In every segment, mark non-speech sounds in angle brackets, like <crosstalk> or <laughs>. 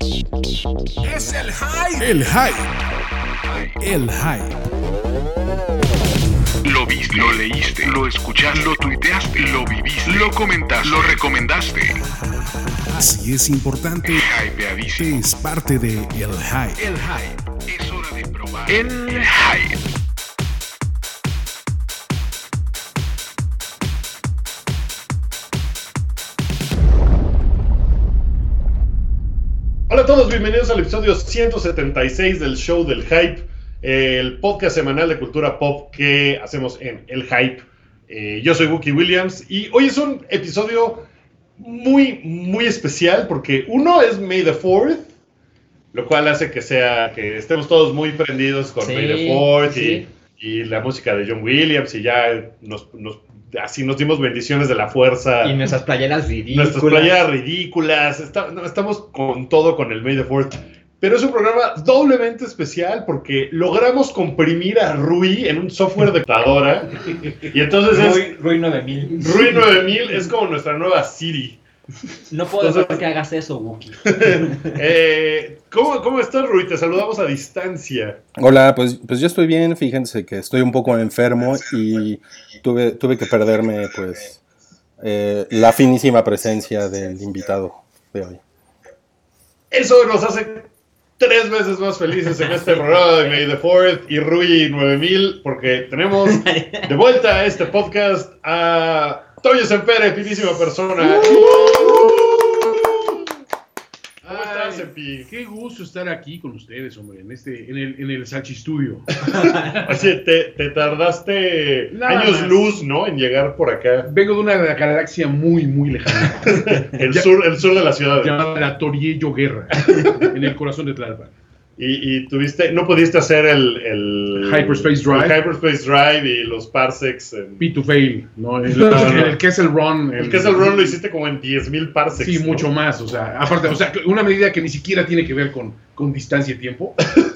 Es el hype. El hype. El hype. Lo viste, lo leíste, lo escuchaste, lo tuiteaste, lo viviste, lo comentaste, lo recomendaste. Así es importante. Hypeadísimo. Es parte de El hype. El hype. Es hora de probar. El hype. A todos, bienvenidos al episodio 176 del show del Hype, el podcast semanal de cultura pop que hacemos en El Hype. Eh, yo soy Wookie Williams y hoy es un episodio muy, muy especial porque uno es May the 4th, lo cual hace que sea que estemos todos muy prendidos con Sí, May the 4th sí. y, y la música de John Williams y ya nos, nos- así nos dimos bendiciones de la fuerza. Y nuestras playeras ridículas. Nuestras playeras ridículas. está- no, estamos con todo con el May the Fourth. Pero es un programa doblemente especial porque logramos comprimir a Rui en un software de computadora. <laughs> Y entonces es. Rui, Rui 9000. Rui 9000 es como nuestra nueva Siri. No puedo Entonces- dejar que hagas eso, Wookie. <laughs> Eh, ¿cómo, ¿Cómo estás, Rui? Te saludamos a distancia. Hola, pues, pues yo estoy bien, fíjense que estoy un poco enfermo y tuve, tuve que perderme pues eh, la finísima presencia del invitado de hoy. Eso nos hace tres veces más felices en este programa de May the Fourth y Rui 9000 porque tenemos de vuelta a este podcast a Toyo Sempere, finísima persona. ¿Cómo estás, Sempi? Qué gusto estar aquí con ustedes, hombre, en este, en el, en el. <laughs> Oye, te, te tardaste Nada años más. luz, ¿no? En llegar por acá. Vengo de una galaxia muy, muy lejana, <laughs> El Ya- sur, el sur de la ciudad. llamada la Toriello Guerra, en el corazón de Tlalpan. Y, y tuviste, no pudiste hacer el, el Hyperspace Drive. el Hyperspace Drive y los parsecs. En, P to fail, ¿no? El, No, <laughs> no. el Kessel Run. el que es el run lo hiciste como en 10.000 parsecs. Sí, ¿no? mucho más, o sea, aparte, o sea, una medida que ni siquiera tiene que ver con, con distancia y tiempo.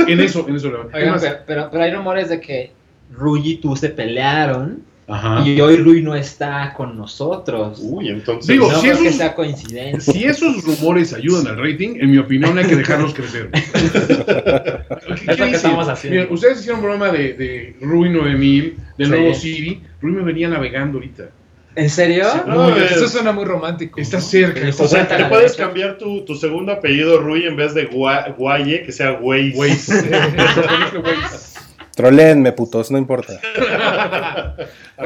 En eso, en eso. lo- Oigan, pero, pero, pero hay rumores de que Rui y tú se pelearon Ajá. y hoy Rui no está con nosotros. Uy, entonces. Digo, no si creo que esos- sea coincidencia. Si esos rumores ayudan al rating, en mi opinión hay que dejarlos crecer. <laughs> ¿Qué, Es lo que estamos haciendo. Miren, ustedes hicieron un programa de, de Rui 9000, del Sí. nuevo Siri. Rui me venía navegando ahorita. ¿En serio? No, es- eso suena muy romántico. Está cerca. Está o sea, te puedes derecha. cambiar tu, tu segundo apellido Rui en vez de Gua- Guaye, que sea Waze. <laughs> <laughs> Trolenme, putos, no importa. <laughs>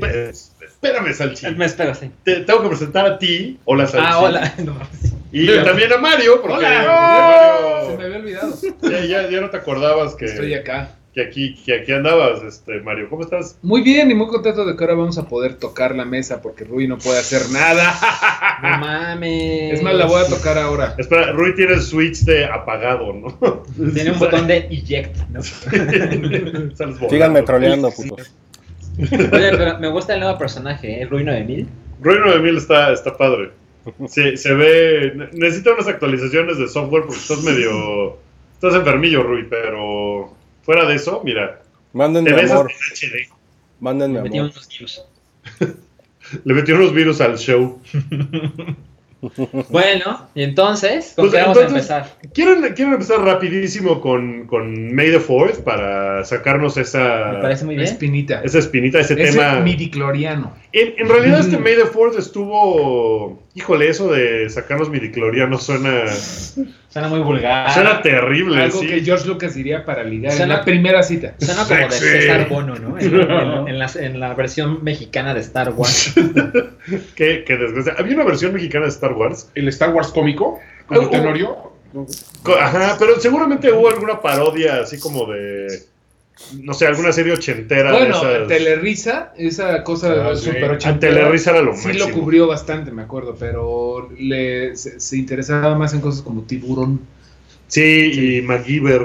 Pe- espérame, Salchi. Me espero, sí. Te tengo que presentar a ti. Hola, Salchi. Ah, hola. <laughs> No, sí. Y también a Mario, porque Hola. Se me Mario- había olvidado. ya, ya- ya no te acordabas que, Estoy acá. Que aquí, que aquí andabas, este, Mario. ¿Cómo estás? Muy bien y muy contento de que ahora vamos a poder tocar la mesa porque Rui no puede hacer nada. <laughs> No mames. Es más, la voy a tocar ahora. Espera, Rui tiene el switch de apagado, ¿no? Tiene un <laughs> botón de eject, ¿no? Síganme troleando, putos. Oye, pero me gusta el nuevo personaje, ¿eh? Rui 9000. Rui 9000 está, está padre. Se, se ve. ne- Necesita unas actualizaciones de software porque estás medio. Estás enfermillo, Rui, pero. Fuera de eso, mira. Te Mándenme ves amor, HD. mándenme Metí amor. unos virus. <laughs> Le metió unos virus al show. <laughs> Bueno, y entonces, ¿con Pues, qué vamos entonces- a empezar? ¿Quieren, quieren empezar rapidísimo con, con May the 4th para sacarnos esa, Me parece muy La bien. espinita. esa espinita, ese Ese tema? midicloriano. En, en realidad este May the 4th estuvo... Híjole, eso de sacarnos midiclorianos suena, Suena muy vulgar. suena terrible, Algo sí. que George Lucas diría para ligar Suena- en la primera cita. Suena como de Sexy. César Bono, ¿no? En, en- <laughs> en la, en la versión mexicana de Star Wars. <laughs> Qué, qué desgracia. Había una versión mexicana de Star Wars. El Star Wars cómico, como Oh, Tenorio. Co- Ajá, pero seguramente hubo alguna parodia así como de... No sé, alguna serie ochentera Bueno, de esas... Telerisa, esa cosa Ah, sí. super ochentera, Telerisa era lo Sí máximo. lo cubrió bastante, me acuerdo, pero le, se, se interesaba más en cosas como tiburón. Sí, y MacGyver.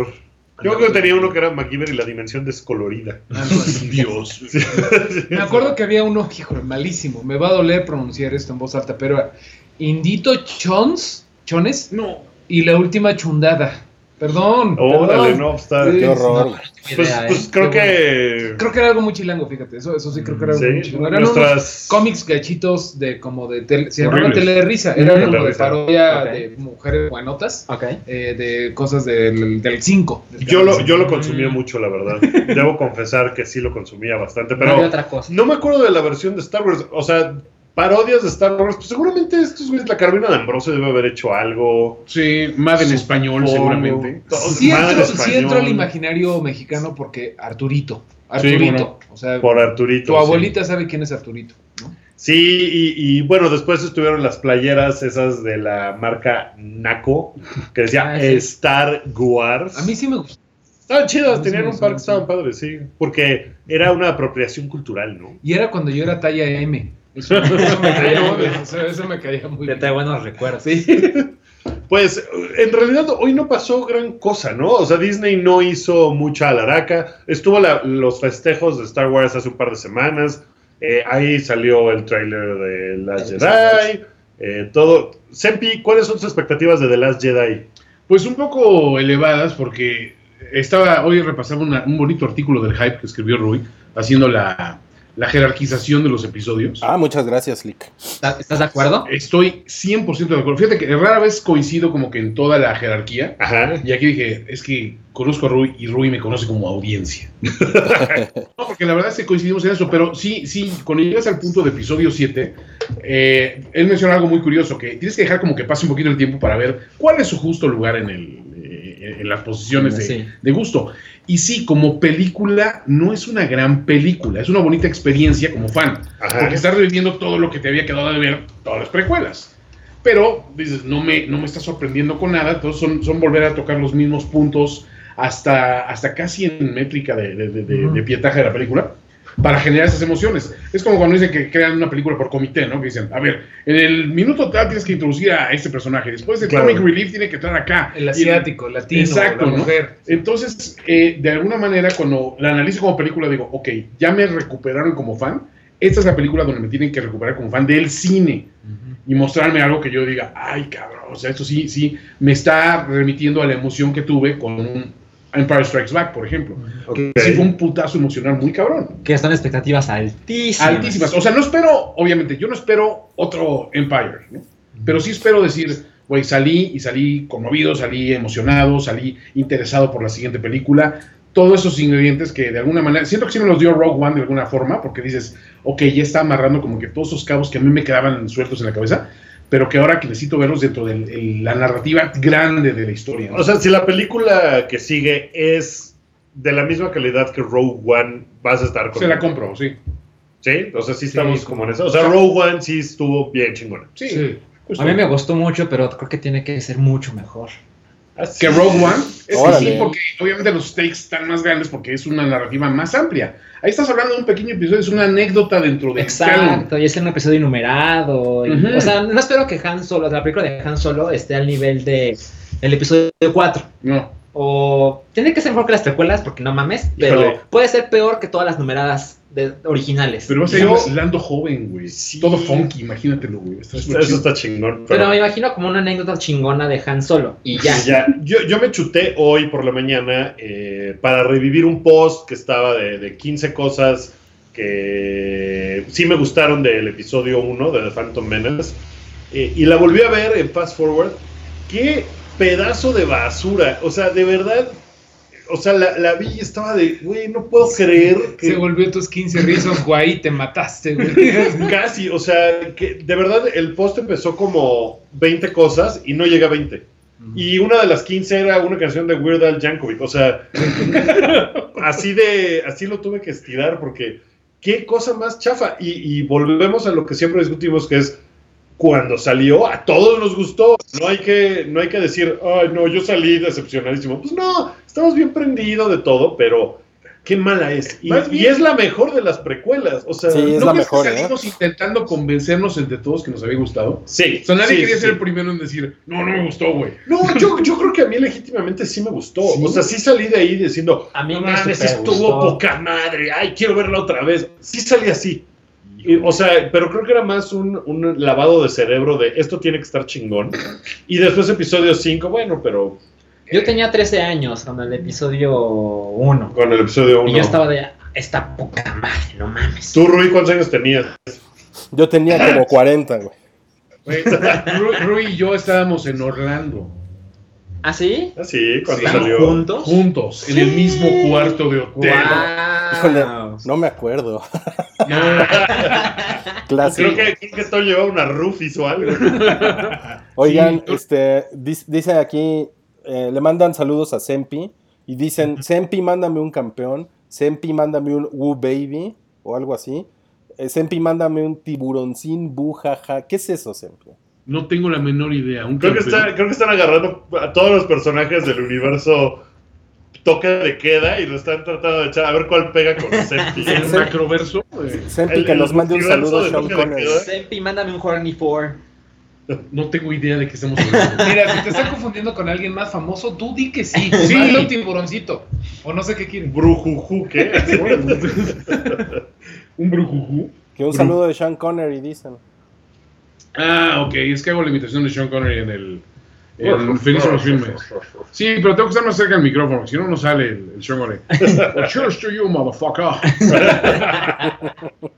Yo creo que tenía uno que era MacGyver y la dimensión descolorida. algo así. <laughs> Dios. <laughs> Me acuerdo que había uno, híjole, malísimo. Me va a doler pronunciar esto en voz alta, pero Indito Chons, Chones No. y la última chundada. Perdón. Órale, perdón. no, está. Sí, Qué horror. güey. Pues, Idea, pues ¿eh? creo Qué que. Creo que era algo muy chilango, fíjate. Eso, eso sí creo que era algo muy Sí, chilango. Eran unos nuestras. cómics gachitos de como de tele, se llamaban Horribles. tele de risa. Era como de Telerisa. parodia de mujeres guanotas, Ok. eh, de cosas del 5. Yo lo, yo lo consumía Mm. mucho, la verdad. Debo confesar que sí lo consumía bastante, No había pero otra cosa. no me acuerdo de la versión de Star Wars. O sea, parodias de Star Wars. Pues seguramente estos güeyes, la Carolina de Ambrosio debe haber hecho algo. Sí, más en español, seguramente. Sí entró, sí español. entró al imaginario mexicano porque Arturito. Sí, Arturito. bueno. O sea, Por Arturito. tu sí. abuelita sabe quién es Arturito. ¿no? Sí, y, y, bueno, después estuvieron las playeras esas de la marca Naco, que decía Ah, sí. Star Wars. A mí sí me gusta. Estaban chidas, tenían un par que estaban padres, sí. Porque era una apropiación cultural, ¿no? Y era cuando yo era talla M. Eso, me caía muy bien. Eso, eso me caía muy Te bien. trae buenos recuerdos. Sí. Pues en realidad hoy no pasó gran cosa, ¿no? O sea, Disney no hizo mucha alaraca. Estuvo la- los festejos de Star Wars hace un par de semanas. Eh, ahí salió el tráiler de Last El Jedi. eh, todo. Sempi, ¿cuáles son tus expectativas de The Last Jedi? Pues un poco elevadas porque estaba, hoy repasaba una- un bonito artículo del hype que escribió Rui, haciendo la, la jerarquización de los episodios. Ah, muchas gracias, Lick. ¿Estás de acuerdo? Estoy 100% de acuerdo. Fíjate que rara vez coincido como que en toda la jerarquía. Ajá. Y aquí dije, es que conozco a Rui y Rui me conoce como audiencia. <laughs> no, porque la verdad es que coincidimos en eso, pero sí, sí, cuando llegas al punto de episodio 7, eh, él menciona algo muy curioso, que tienes que dejar como que pase un poquito el tiempo para ver cuál es su justo lugar en, el, en las posiciones de, Sí. de gusto. Y sí, como película, no es una gran película, es una bonita experiencia como fan, Ajá. porque estás reviviendo todo lo que te había quedado de ver, todas las precuelas. Pero dices, no me, no me está sorprendiendo con nada, entonces son, son volver a tocar los mismos puntos hasta, hasta casi en métrica de, de, de- de- de pietaje de la película para generar esas emociones. Es como cuando dicen que crean una película por comité, ¿no? Que dicen, a ver, en el minuto tal tienes que introducir a este personaje, después el Claro. comic relief tiene que entrar acá. El asiático, el latino, Exacto, la ¿no? mujer. entonces, eh, de alguna manera, cuando la analizo como película, digo, ok, ya me recuperaron como fan. Esta es la película donde me tienen que recuperar como fan del cine y mostrarme algo que yo diga, ay, cabrón, o sea, esto sí, sí, me está remitiendo a la emoción que tuve con un Empire Strikes Back, por ejemplo. Ok. Sí, fue un putazo emocional muy cabrón. Que son expectativas altísimas. Altísimas. O sea, no espero, obviamente, yo no espero otro Empire, ¿no? Pero sí espero decir, güey, salí y salí conmovido, salí emocionado, salí interesado por la siguiente película. Todos esos ingredientes que de alguna manera, siento que sí me los dio Rogue One de alguna forma, porque dices, ok, ya está amarrando como que todos esos cabos que a mí me quedaban sueltos en la cabeza, pero que ahora que necesito verlos dentro de la narrativa grande de la historia. ¿no? O sea, si la película que sigue es de la misma calidad que Rogue One, vas a estar con. Se la compro, sí. Sí, o sea, sí estamos Sí, como en eso. O sea, Rogue One sí estuvo bien chingona. Sí. Sí. A mí me gustó mucho, pero creo que tiene que ser mucho mejor. Así que Rogue One. Es que sí, porque obviamente los stakes están más grandes porque es una narrativa más amplia. Ahí estás hablando de un pequeño episodio, es una anécdota dentro de canon. Exacto, y es en un episodio enumerado. y-. O sea, no espero que Han Solo, la película de Han Solo, esté al nivel de el episodio 4. No. O tiene que ser mejor que las precuelas, porque no mames, pero Híjole. puede ser peor que todas las numeradas de- originales. Pero vas a ir Yo- Lando joven, güey. Sí. Todo funky, imagínatelo, güey. Eso, está chingón. Pero me imagino como una anécdota chingona de Han Solo. Y ya. Y ya, yo, yo me chuté hoy por la mañana eh, para revivir un post que estaba de, de 15 cosas que sí me gustaron del episodio 1 de The Phantom Menace. Eh, y la volví a ver en Fast Forward. Qué pedazo de basura. O sea, de verdad. O sea, la, la vi y estaba de, güey, no puedo creer que... Se volvió tus 15 rizos, guay, te mataste, güey. <laughs> Casi, o sea, que de verdad el post empezó como 20 cosas y no llega a 20. Y una de las 15 era una canción de Weird Al Yankovic. O sea, <laughs> así de así lo tuve que estirar porque qué cosa más chafa. Y, y volvemos a lo que siempre discutimos, que es cuando salió, a todos nos gustó. No hay que, no hay que decir, ay, no, yo salí decepcionadísimo. Pues no, estamos bien prendidos de todo, pero qué mala es. Y, es la mejor de las precuelas. O sea, Sí, es ¿No la mejor, que ¿eh? salimos intentando convencernos entre todos que nos había gustado? sí. O sea, nadie sí, quería sí. ser el primero en decir, no, no me gustó, güey. No, yo, yo creo que a mí legítimamente sí me gustó. ¿Sí? O sea, sí salí de ahí diciendo, A mí no me mames, super estuvo gustó. poca madre, ay, quiero verla otra vez. Sí salí así. Y, o sea, pero creo que era más un, un lavado de cerebro de esto tiene que estar chingón. Y después episodio 5, bueno, pero Yo tenía 13 años con el episodio 1. Con el episodio 1. Y yo estaba de. Esta poca madre, no mames. ¿Tú, Rui, cuántos años tenías? Yo tenía como <laughs> 40, güey. Rui, Rui y yo estábamos en Orlando. ¿Ah, sí? Ah, sí, cuando ¿Están salió. juntos? Juntos, en el mismo cuarto de hotel. Híjole, No me acuerdo. <laughs> <laughs> Creo que, creo que esto llevaba una Rufis o algo. <laughs> Oigan, Sí. este, dice aquí, eh, le mandan saludos a Sempi y dicen, Sempi, mándame un campeón, Sempi, mándame un Woo Baby o algo así. Eh, Sempi, mándame un tiburoncín bujaja. ¿Qué es eso, Sempi? no tengo la menor idea. Un Creo que, campeón. está- creo que están agarrando a todos los personajes del universo toque de queda y lo están tratando de echar a ver cuál pega con <laughs> Senti. El macroverso. eh, Sempi, El- que nos mande un saludo a de Sean Connery. Sempi, mándame un Horny 4. no tengo idea de qué estamos <laughs> hablando. Mira, si te están confundiendo con alguien más famoso, tú di que sí. Sí. Un tiburoncito. O no sé qué quieren. Brujuju, ¿qué? <laughs> un brujujú. Que un saludo de Sean Connery, dicen. Ah, ok. Es que hago la imitación de Sean Connery en el. En Finísimos Filmes. Sí, pero tengo que estar más cerca del micrófono, si no, no sale el, el Sean <laughs> Connery. Well, cheers to you, motherfucker. <laughs>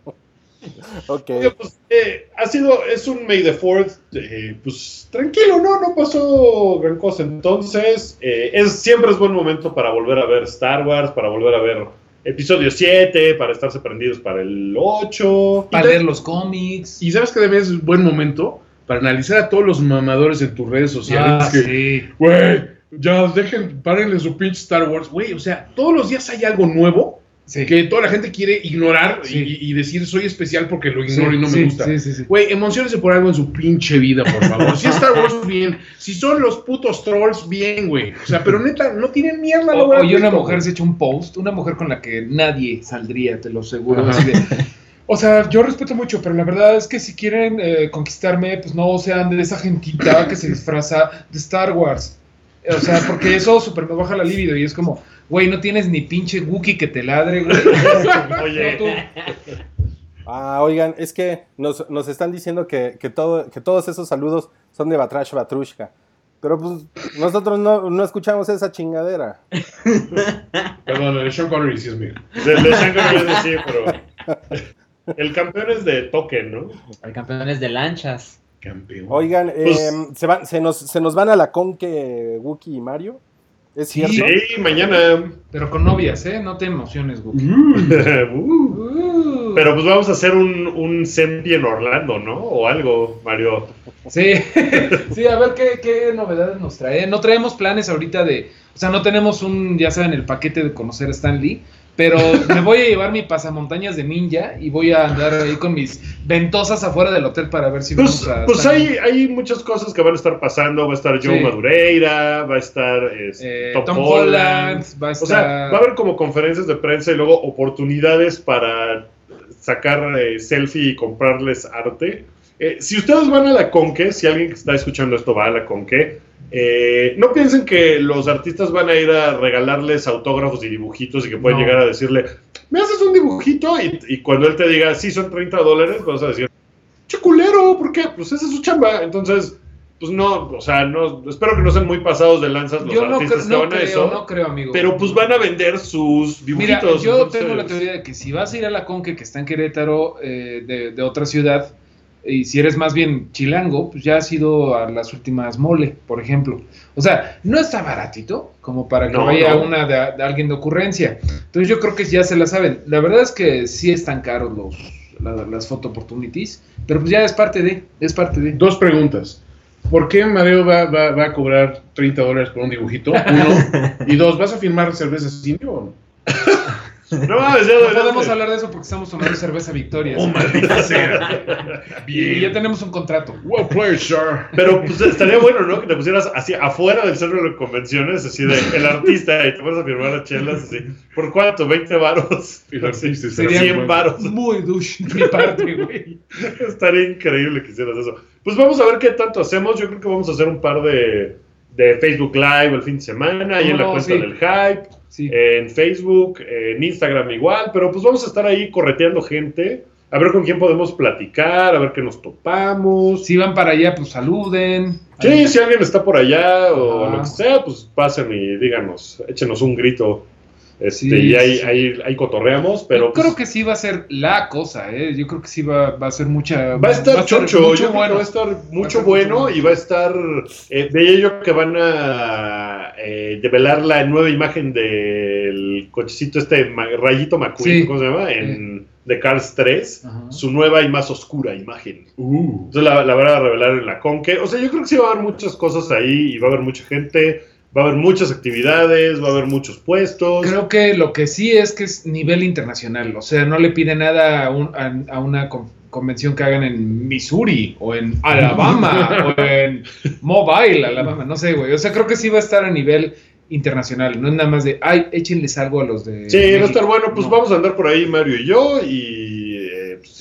Ok. Oye, pues, eh, ha sido, es un May the 4th, eh, pues tranquilo, ¿no? No pasó gran cosa. Entonces, eh, es, siempre es buen momento para volver a ver Star Wars, para volver a ver episodio 7, para estarse prendidos para el 8. Para leer los cómics. Y sabes que también es buen momento para analizar a todos los mamadores en tus redes sociales. Ah, que, sí. güey, ya dejen, párenle su pinche Star Wars. Güey, o sea, todos los días hay algo nuevo Sí. que toda la gente quiere ignorar Sí. y, y decir soy especial porque lo ignoro y no me gusta. Sí, sí, sí. Güey, emocionense por algo en su pinche vida, por favor. Si es Star Wars, <laughs> bien. Si son los putos trolls, bien, güey. O sea, pero neta, no tienen mierda. O, oye, una mujer güey. se echó un post, una mujer con la que nadie saldría, te lo aseguro. Así de, o sea, yo respeto mucho, pero la verdad es que si quieren eh, conquistarme, pues no sean de esa gentita que se disfraza de Star Wars. O sea, porque eso súper me baja la libido y es como, güey, no tienes ni pinche Wookiee que te ladre, güey. <laughs> Oye. Ah, oigan, es que nos, nos están diciendo que, que, todo, que todos esos saludos son de Batrash Batrushka. Pero pues nosotros no, no escuchamos esa chingadera. Perdón, el Sean Connery sí es mío. de, de Sean Connery, sí, pero <laughs> el campeón es de token, ¿no? El campeón es de lanchas. Campeón. Oigan, Pues- eh, se, van, se, nos, se nos van a la conque Wookie y Mario. ¿Es cierto? Sí, mañana. Pero con novias, ¿eh? No te emociones, Wookiee. Uh, <laughs> Uh. Pero pues vamos a hacer un, un Sempi en Orlando, ¿no? O algo, Mario. Sí, <laughs> sí, a ver qué, qué novedades nos trae. No traemos planes ahorita de, o sea, no tenemos un, ya saben, el paquete de conocer a Stan Lee, pero me voy a llevar mi pasamontañas de ninja y voy a andar ahí con mis ventosas afuera del hotel para ver si Pues, a pues hay, hay muchas cosas que van a estar pasando. Va a estar Joe Sí. Madureira, va a estar Eh, Tom, Tom Holland. Holland, va a O sea, estar- va a haber como conferencias de prensa y luego oportunidades para sacar eh, selfie y comprarles arte. Eh, si ustedes van a la Conque, si alguien que está escuchando esto va a la Conque, eh, no piensen que los artistas van a ir a regalarles autógrafos y dibujitos y que pueden No. llegar a decirle, ¿me haces un dibujito? Y, y cuando él te diga, sí, son 30 dólares, vas a decir, che culero, ¿por qué? Pues esa es su chamba. Entonces, pues no, o sea, no, espero que no sean muy pasados de lanzas los Yo no, artistas cre- que no van a creo, eso. no creo, amigo. Pero pues van a vender sus Mira, dibujitos. yo entonces- tengo la teoría de que si vas a ir a la Conque, que está en Querétaro, eh, de, de otra ciudad, y si eres más bien chilango, pues ya has ido a las últimas mole, por ejemplo. O sea, no está baratito como para que No, vaya no. una de, de alguien de ocurrencia. Entonces yo creo que ya se la saben. La verdad es que sí están caros los, la- las photo opportunities, pero pues ya es parte de, es parte de. Dos preguntas. ¿Por qué Madeo va, va, va a cobrar 30 dólares por un dibujito? Uno. <laughs> Y dos, ¿vas a firmar cerveza indio o no? <laughs> No, mames, ya No podemos de- hablar de eso porque estamos tomando cerveza Victoria. Oh, maldita sea. <laughs> y ya tenemos un contrato. Well played, sir. Pero pues estaría bueno, ¿no? Que te pusieras así afuera del centro de convenciones, así de el artista, y te pones a firmar las chelas, así. ¿Por cuánto? ¿20 varos? Sí, estaría 100 bueno. varos. Muy douche de mi parte, güey. Estaría increíble que hicieras eso. Pues vamos a ver qué tanto hacemos. Yo creo que vamos a hacer un par de, de Facebook Live el fin de semana, ahí en la No, cuenta sí. del Hype. Sí. en Facebook, en Instagram igual, pero pues vamos a estar ahí correteando gente. a ver con quién podemos platicar, a ver qué nos topamos. Si van para allá, pues saluden. Sí, si alguien está por allá o Ajá. lo que sea, pues pasen y díganos, échenos un grito. Este, Sí, y ahí, sí. ahí, ahí cotorreamos, pero Yo creo pues, que sí va a ser la cosa, ¿eh? Yo creo que sí va, va a ser mucha. va a estar chocho, mucho yo creo que bueno. va a estar mucho bueno. y va a estar, eh, veía yo que van a eh, develar la nueva imagen del cochecito este, Rayito McQueen, Sí. ¿cómo se llama? En The Cars 3, Ajá. su nueva y más oscura imagen. Uh, Entonces la, la van a revelar en la Conque. O sea, yo creo que sí va a haber muchas cosas ahí y va a haber mucha gente, va a haber muchas actividades, va a haber muchos puestos. Creo que lo que sí es que es nivel internacional. O sea, no le pide nada a, un- a- a una convención que hagan en Missouri o en Alabama o <laughs> en Mobile, Alabama. No sé, güey. O sea, creo que sí va a estar a nivel internacional. No es nada más de, ay, échenles algo a los de. Sí, va a México". estar bueno. Pues No. vamos a andar por ahí, Mario y yo. Y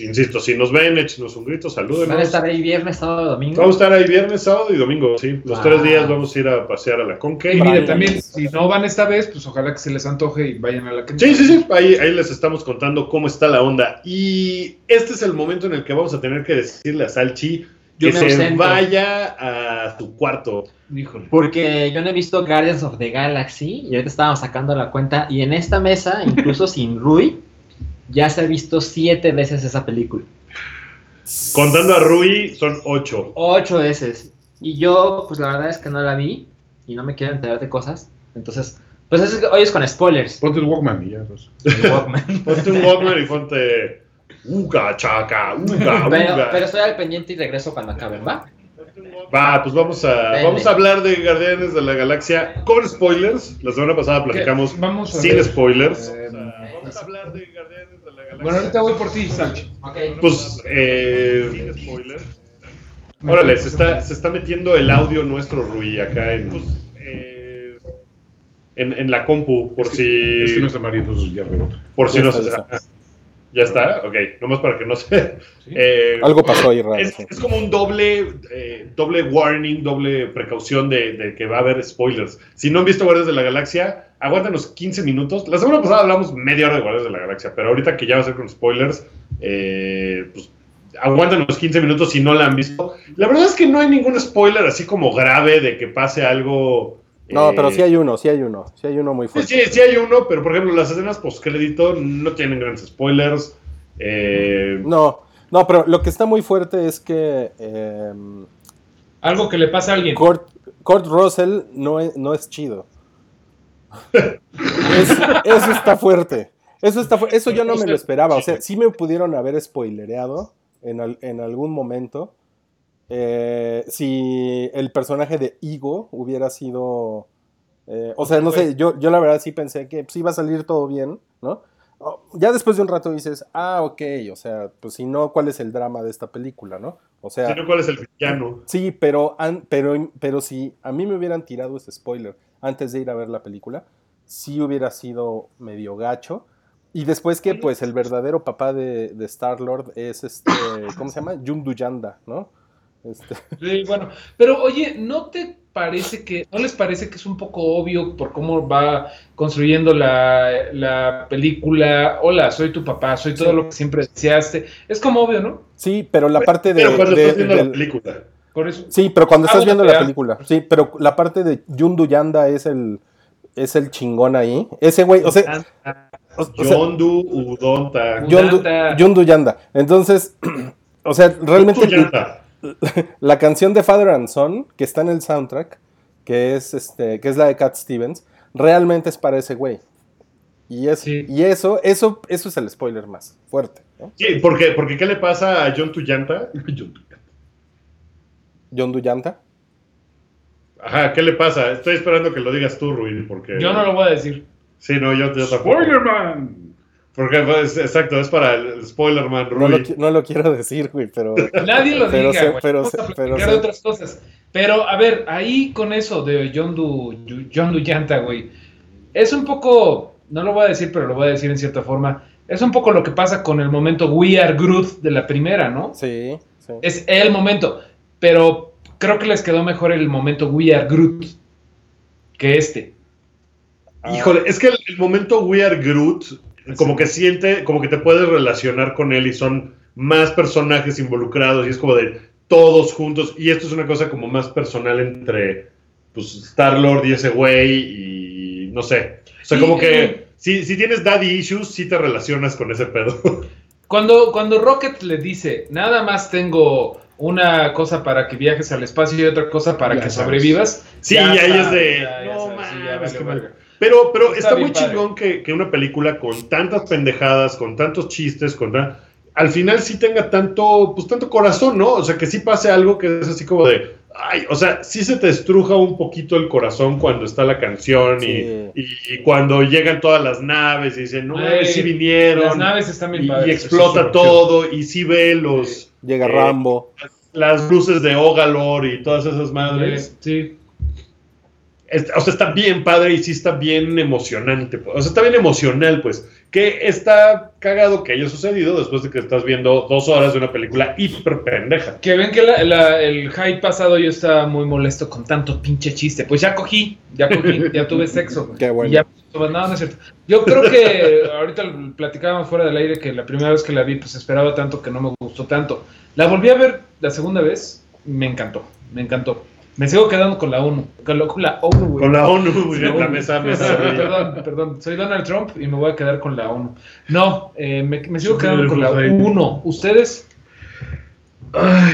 insisto, si nos ven, échenos un grito, salúdenos. Van a estar ahí viernes, sábado, domingo. Vamos a estar ahí viernes, sábado y domingo, sí. Los Ah. tres días vamos a ir a pasear a la Conque. Y Brian. también, si no van esta vez, pues ojalá que se les antoje y vayan a la que Sí, sí, sí, ahí, ahí les estamos contando cómo está la onda. Y este es el momento en el que vamos a tener que decirle a Salchi Yo que se ausento. vaya a tu cuarto. Híjole. Porque yo no he visto Guardians of the Galaxy y ahorita estábamos sacando la cuenta y en esta mesa, incluso <laughs> sin Rui, ya se ha visto siete veces esa película. Contando a Rui, son ocho. Ocho veces. Y yo, pues la verdad es que no la vi y no me quiero enterar de cosas. Entonces, pues es que hoy es con spoilers. ponte el Walkman y ya. pues. El Walkman. <laughs> Ponte un Walkman y ponte. Uga, chaca, uga, <laughs> pero, uga. pero estoy al pendiente y regreso cuando acaben, ¿va? Va, pues vamos a, vamos a hablar de Guardianes de la Galaxia con spoilers. La semana pasada platicamos ¿Qué? Vamos a sin ver. spoilers. Eh, Vamos a hablar de Guardianes de la Galaxia. Bueno, ahorita voy por ti, Sánchez. Ok. Pues, eh, sin spoilers. Órale, se está, se está metiendo el audio nuestro, Rui, acá en, eh, en, en la compu, por Es que- si, Es que no está María, entonces ya rebota. por si no está, se... ya está. ¿Ya está? Ok, nomás para que no se... eh, Algo pasó ahí raro. es, sí. es como un doble, eh, doble warning, doble precaución de, de que va a haber spoilers. Si no han visto Guardias de la Galaxia, aguántanos 15 minutos. La semana pasada hablamos media hora de Guardias de la Galaxia, pero ahorita que ya va a ser con spoilers, eh, pues aguántanos 15 minutos si no la han visto. La verdad es que no hay ningún spoiler así como grave de que pase algo. No, eh, pero sí hay uno, sí hay uno. Sí hay uno muy fuerte. sí, sí hay uno, pero por ejemplo, las escenas postcrédito no tienen grandes spoilers. Eh, No, no, pero lo que está muy fuerte es que eh, Algo que le pasa a alguien. Kurt, Kurt Russell no es, no es chido. Es- eso está fuerte. Eso, está fu- eso yo no me lo esperaba. O sea, sí me pudieron haber spoilereado en, al- en algún momento. eh, si el personaje de Igo hubiera sido. eh, o sea, no sé, yo, yo la verdad sí pensé que sí iba a salir todo bien, ¿no? Ya después de un rato dices, ah, ok, o sea, pues si no, ¿cuál es el drama de esta película, no? O sea, si no, ¿cuál es el villano? Sí, pero, pero, pero si a mí me hubieran tirado ese spoiler antes de ir a ver la película, sí hubiera sido medio gacho. Y después que, pues, el verdadero papá de, de Star-Lord es este, <coughs> ¿cómo se llama? Yundu Yanda, ¿no? Este, <laughs> Sí, bueno, pero oye, ¿no te parece que, no les parece que es un poco obvio por cómo va construyendo la, la película? Hola, soy tu papá, soy todo Sí. lo que siempre deseaste. Es como obvio, ¿no? sí, pero la parte de... Pero cuando de- estás viendo del- la película. Por eso. sí, pero cuando estás Ah, viendo bueno, la película, sí, pero la parte de Yundu Yanda es el, es el chingón ahí. Ese güey, o sea... o- o sea, Yondu Udonta. Yondu, Yanda. Yundu Yanda. Entonces, <clears throat> o sea, realmente... Yonda. <laughs> la canción de Father and Son, que está en el soundtrack, que es este, que es la de Cat Stevens, realmente es para ese güey. Y, es, Sí. y eso, eso, eso es el spoiler más fuerte. ¿no? Sí, porque, porque ¿qué le pasa a John Tuyanta? John Duyanta. Ajá, ¿qué le pasa? Estoy esperando que lo digas tú, Rui, porque... Yo no lo voy a decir. Sí, no, yo, yo tampoco. ¡Spoilerman! Porque, pues, exacto, es para el, el spoiler man, No lo, Rui. no lo quiero decir, güey, pero Nadie lo Pero diga, se- güey. pero Vamos se- a pero de otras cosas. Pero, a ver, ahí con eso de John Du, John Du Yanta, güey, es un poco, no lo voy a decir, pero lo voy a decir en cierta forma, es un poco lo que pasa con el momento We Are Groot de la primera, ¿no? sí, sí. Es el momento, pero creo que les quedó mejor el momento We Are Groot que este. Híjole, es que el, el momento We Are Groot, como que siente, como que te puedes relacionar con él y son más personajes involucrados y es como de todos juntos. Y esto es una cosa como más personal entre pues, Star-Lord y ese güey y no sé. O sea, como que eh. si, si tienes daddy issues, sí te relacionas con ese pedo. <laughs> Cuando, cuando Rocket le dice, nada más tengo una cosa para que viajes al espacio y otra cosa para Ya que sabes. sobrevivas. Sí, ya y ahí es de, ya- ya no sabes, sí. Pero, pero Está muy padre. chingón que, que una película con tantas pendejadas, con tantos chistes, con tan- al final sí tenga tanto, pues tanto corazón, ¿no? O sea, que sí pase algo que es así como de, ay, o sea, sí se te estruja un poquito el corazón cuando está la canción y- Sí. y, y cuando llegan todas las naves y dicen, no mames, sí vinieron. Las naves están bien y, padres. y explota todo y sí ve los, Llega Eh, Rambo. las luces de Ogalor y todas esas madres. Sí. Es- o sea, está bien padre y sí está bien emocionante. pues. O sea, está bien emocional, pues. Que está cagado que haya sucedido después de que estás viendo dos horas de una película hiper pendeja. Que ven que la- la- el hype pasado yo estaba muy molesto con tanto pinche chiste. Pues ya cogí, ya cogí, ya tuve sexo. <laughs> Qué bueno. Y ya, no, no es cierto. Yo creo que ahorita platicábamos fuera del aire que la primera vez que la vi, pues esperaba tanto que no me gustó tanto. La volví a ver la segunda vez, me encantó, me encantó. Me sigo quedando con la 1, con la, con la ONU, güey. Con la ONU, muy bien, La la ONU. mesa, mesa. perdón, perdón, soy Donald Trump y me voy a quedar con la 1. No, eh, me, me sigo Sí, quedando con la. 1. ¿Ustedes? Ay,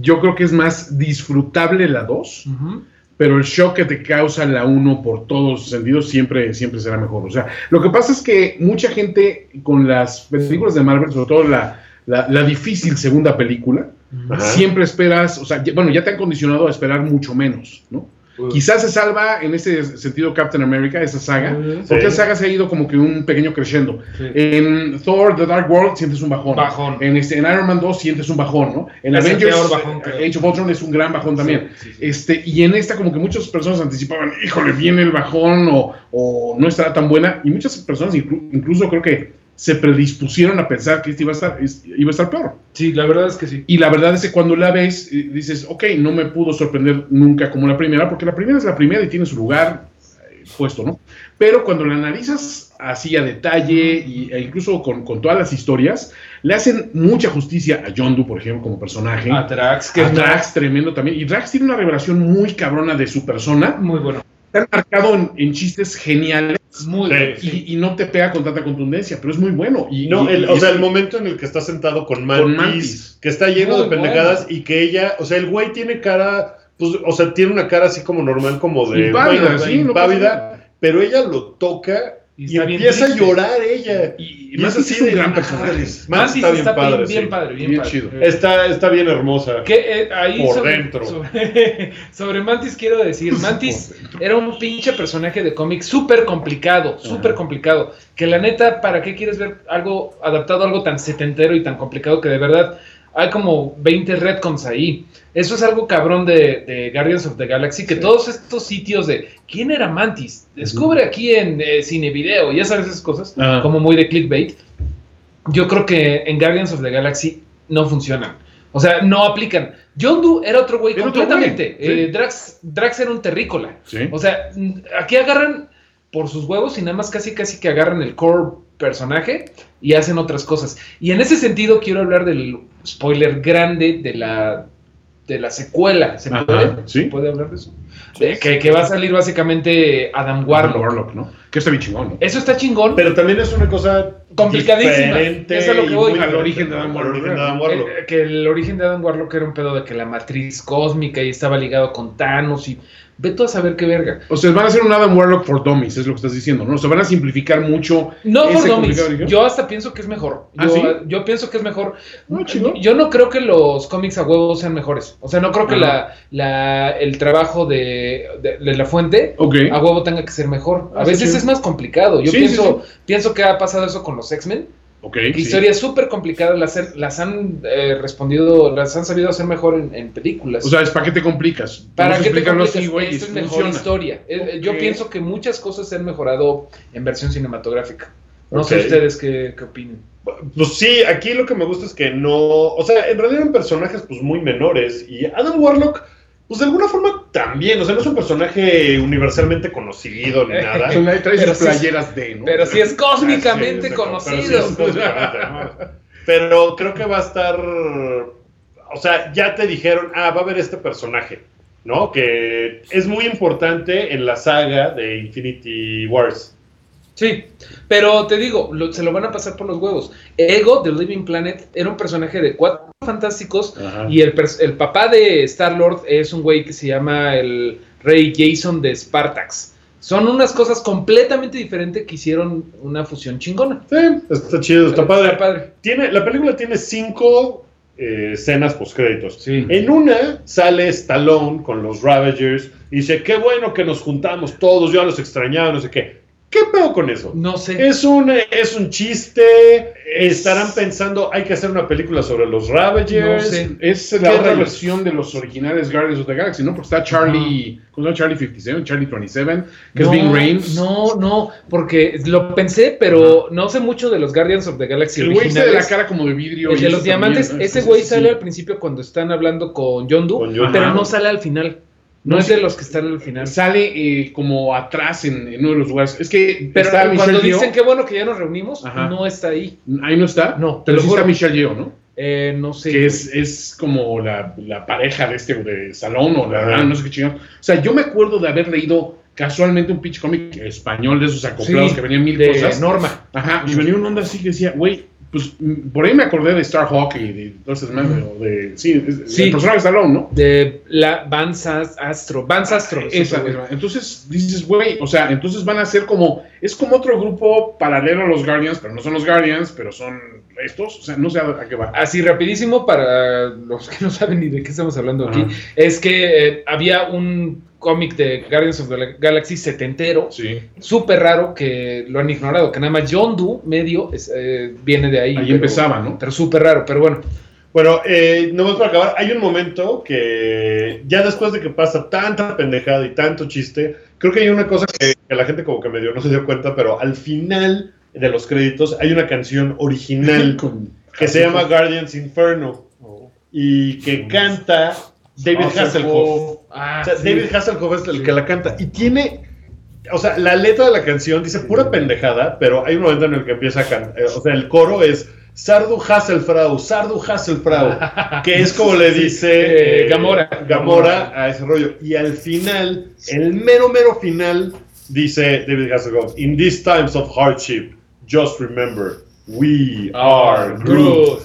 yo creo que es más disfrutable la 2, Ujú. pero el shock que te causa la 1 por todos los sentidos siempre, siempre será mejor. O sea, lo que pasa es que mucha gente con las películas de Marvel, sobre todo la, la- la difícil segunda película, Ajá. siempre esperas, o sea, bueno, ya te han condicionado a esperar mucho menos, ¿no? Quizás se salva en ese sentido Captain America, esa saga, porque Sí. esa saga se ha ido como que un pequeño crescendo. Sí. En Thor, The Dark World, sientes un bajón. Bajón. En, este, en Iron Man 2 sientes un bajón, ¿no? En Es Avengers, bajón. Age of Ultron es un gran bajón también. Sí. Este, y en esta como que muchas personas anticipaban, híjole, viene el bajón o, o no estará tan buena. Y muchas personas inclu- incluso creo que se predispusieron a pensar que esta iba a estar, es- iba a estar peor. Sí, la verdad es que sí. Y la verdad es que cuando la ves, eh, dices, ok, no me pudo sorprender nunca como la primera, porque la primera es la primera y tiene su lugar eh, puesto, ¿no? Pero cuando la analizas así a detalle y, e incluso con, con todas las historias, le hacen mucha justicia a John Doe, por ejemplo, como personaje. A Drax, que a es Drax tremendo también. Y Drax tiene una revelación muy cabrona de su persona. muy bueno. Está marcado en, en chistes geniales Muy Sí. bueno. y, y no te pega con tanta contundencia, pero es muy bueno. Y, No, y- el- y o sea, el momento en el que está sentado con Mantis, Con Mantis. que está lleno Muy de pendejadas bueno. y que ella, o sea, el güey tiene cara, pues, o sea, tiene una cara así como normal, como de Impávida, bueno, sí, no impávida, nada. pero ella lo toca Y empieza a llorar ella. Y, Y, y Mantis es un gran personaje. Está bien padre, bien, sí. padre, bien, Bien padre. chido. Está, está bien hermosa. Que eh, ahí Por sobre, dentro. Sobre, <laughs> sobre Mantis quiero decir, Mantis era un pinche personaje de cómic súper complicado, súper complicado. Que la neta, ¿para qué quieres ver algo adaptado a algo tan setentero y tan complicado que de verdad hay como 20 retcons ahí? Eso es algo cabrón de, de Guardians of the Galaxy, que todos estos sitios de ¿quién era Mantis? Descubre aquí en eh, cine video, ya sabes esas cosas, Ajá. como muy de clickbait. Yo creo que en Guardians of the Galaxy no funcionan. O sea, no aplican. John Doe era otro güey otro completamente. güey, sí. Eh, Drax, Drax era un terrícola. Sí. O sea, aquí agarran por sus huevos y nada más casi casi que agarran el core personaje y hacen otras cosas. Y en ese sentido quiero hablar del spoiler grande de la de la secuela. ¿Se Ajá, puede? sí. ¿Se puede hablar de eso? De que, que va a salir básicamente Adam Warlock. Warlock, ¿no? Que está bien chingón, ¿no? Eso está chingón. Pero también es una cosa Complicadísima. diferente Es a lo que voy. Al origen de Adam Warlock. Adam. Eh, que el origen de Adam Warlock era un pedo de que la matriz cósmica y estaba ligado con Thanos y ve tú a saber qué verga. O sea, van a hacer un Adam Warlock for Dummies, es lo que estás diciendo, ¿no? O sea, van a simplificar mucho. No ese por dummies. Yo hasta pienso que es mejor. ¿Ah, yo, sí? yo pienso que es mejor. Ah, chido. yo no creo que los cómics a huevo sean mejores. O sea, no creo que la, la- el trabajo de, de- de la fuente a huevo tenga que ser mejor. A Ah, veces sí. es más complicado. Yo Sí, pienso, sí, pienso que ha pasado eso con los X-Men. Ok. que sí. Historias súper complicadas las, han- las han eh, respondido, las han sabido hacer mejor en, en películas. O sea, es para qué te complicas. ¿Para qué te complicas? así, güey, y Esta es mejor funciona. historia. Eh, eh, Yo pienso que muchas cosas se han mejorado en versión cinematográfica. No sé ustedes qué, qué opinen. Pues sí, aquí lo que me gusta es que no. O sea, en realidad eran personajes pues muy menores. Y Adam Warlock, pues de alguna forma también. O sea, no es un personaje universalmente conocido ni <laughs> nada. Traes Pero sí playeras de, ¿no? Pero sí es cósmicamente Ah, sí, pero sí conocido. es cósmicamente, ¿no? pero creo que va a estar, o sea, ya te dijeron, ah, va a haber este personaje, ¿no? Que es muy importante en la saga de Infinity Wars. Sí, pero te digo, lo- se lo van a pasar por los huevos. Ego de Living Planet era un personaje de cuatro fantásticos Ajá. y el, el papá de Star-Lord es un güey que se llama el Rey Jason de Spartax. Son unas cosas completamente diferentes que hicieron una fusión chingona. Sí, está chido, está padre. Está padre. Tiene, la película tiene cinco eh, escenas postcréditos. Sí. En una sale Stallone con los Ravagers y dice, qué bueno que nos juntamos todos, yo los extrañaba, no sé qué. ¿Qué pedo con eso? No sé. Es un, es un chiste, estarán pensando, hay que hacer una película sobre los Ravagers. No sé. Es ¿Qué la otra rayos? versión de los originales Guardians of the Galaxy, ¿no? Porque está Charlie, ¿cómo se llama? Charlie 57, Charlie 27, que es no, Bing Rames. No, no, porque lo pensé, pero no sé mucho de los Guardians of the Galaxy El güey este de la cara como de vidrio. El y de los diamantes, también, ¿no? ese güey sí. sale al principio cuando están hablando con John Doe, Con John pero no sale al final. No, es de los que están al final. Sale eh, como atrás en, en uno de los lugares. Es que Pero está cuando Michelle dicen Yeoh. que bueno que ya nos reunimos, Ajá. no está ahí. Ahí no está. No, te pero lo sí está Michelle Yeoh, ¿no? Eh, no sé. que es, es como la, la pareja de este de salón o la no sé qué chingón. O sea, yo me acuerdo de haber leído casualmente un pitch cómic español de esos acoplados Sí, que venían mil de cosas. Norma. Ajá, y venía una onda así que decía, güey, pues por ahí me acordé de Starhawk y de entonces o de sí, Sí. el personaje de Stallone, ¿no? De la Vance Astro. Vance Astro. Esa, sí, esa. Entonces dices, güey, o sea, entonces van a ser como, es como otro grupo paralelo a los Guardians, pero no son los Guardians, pero son estos, o sea, no sé a, a qué va. Así rapidísimo para los que no saben ni de qué estamos hablando aquí, es que eh, había un cómic de Guardians of the Galaxy setentero, Sí. súper raro que lo han ignorado, que nada más John Doe medio es, eh, viene de ahí. Ahí pero- empezaba, ¿no? Pero súper raro, pero bueno. Bueno, eh, nomás para acabar, hay un momento que ya después de que pasa tanta pendejada y tanto chiste, creo que hay una cosa que, que la gente como que medio no se dio cuenta, pero al final de los créditos hay una canción original <laughs> que se llama Guardians Inferno y que canta David Hasselhoff. Ah, O sea, sí. David Hasselhoff es el que la canta y tiene, o sea, la letra de la canción dice pura pendejada, pero hay un momento en el que empieza a cantar, o sea, el coro es Sardu Hasselfrau, Sardu Hasselfrau, que es como le <laughs> dice Eh, Gamora. Gamora a ese rollo. Y al final, el mero, mero final, dice David Hasselhoff, In these times of hardship, just remember, we are Groot.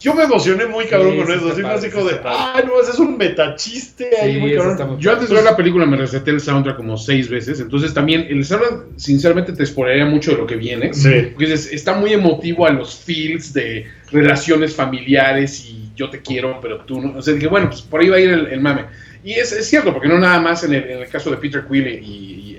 Yo me emocioné muy cabrón Sí, con eso, así sí de, ah, no, es un metachiste ahí Sí, muy cabrón. Yo antes de ver la película me receté el soundtrack como seis veces, entonces también el soundtrack sinceramente te spoilería mucho de lo que viene. Sí. Porque es- está muy emotivo a los feels de relaciones familiares y yo te quiero, pero tú no. O sea, dije, bueno, pues por ahí va a ir el, el mame. Y es, es cierto, porque no nada más en el, en el caso de Peter Quill y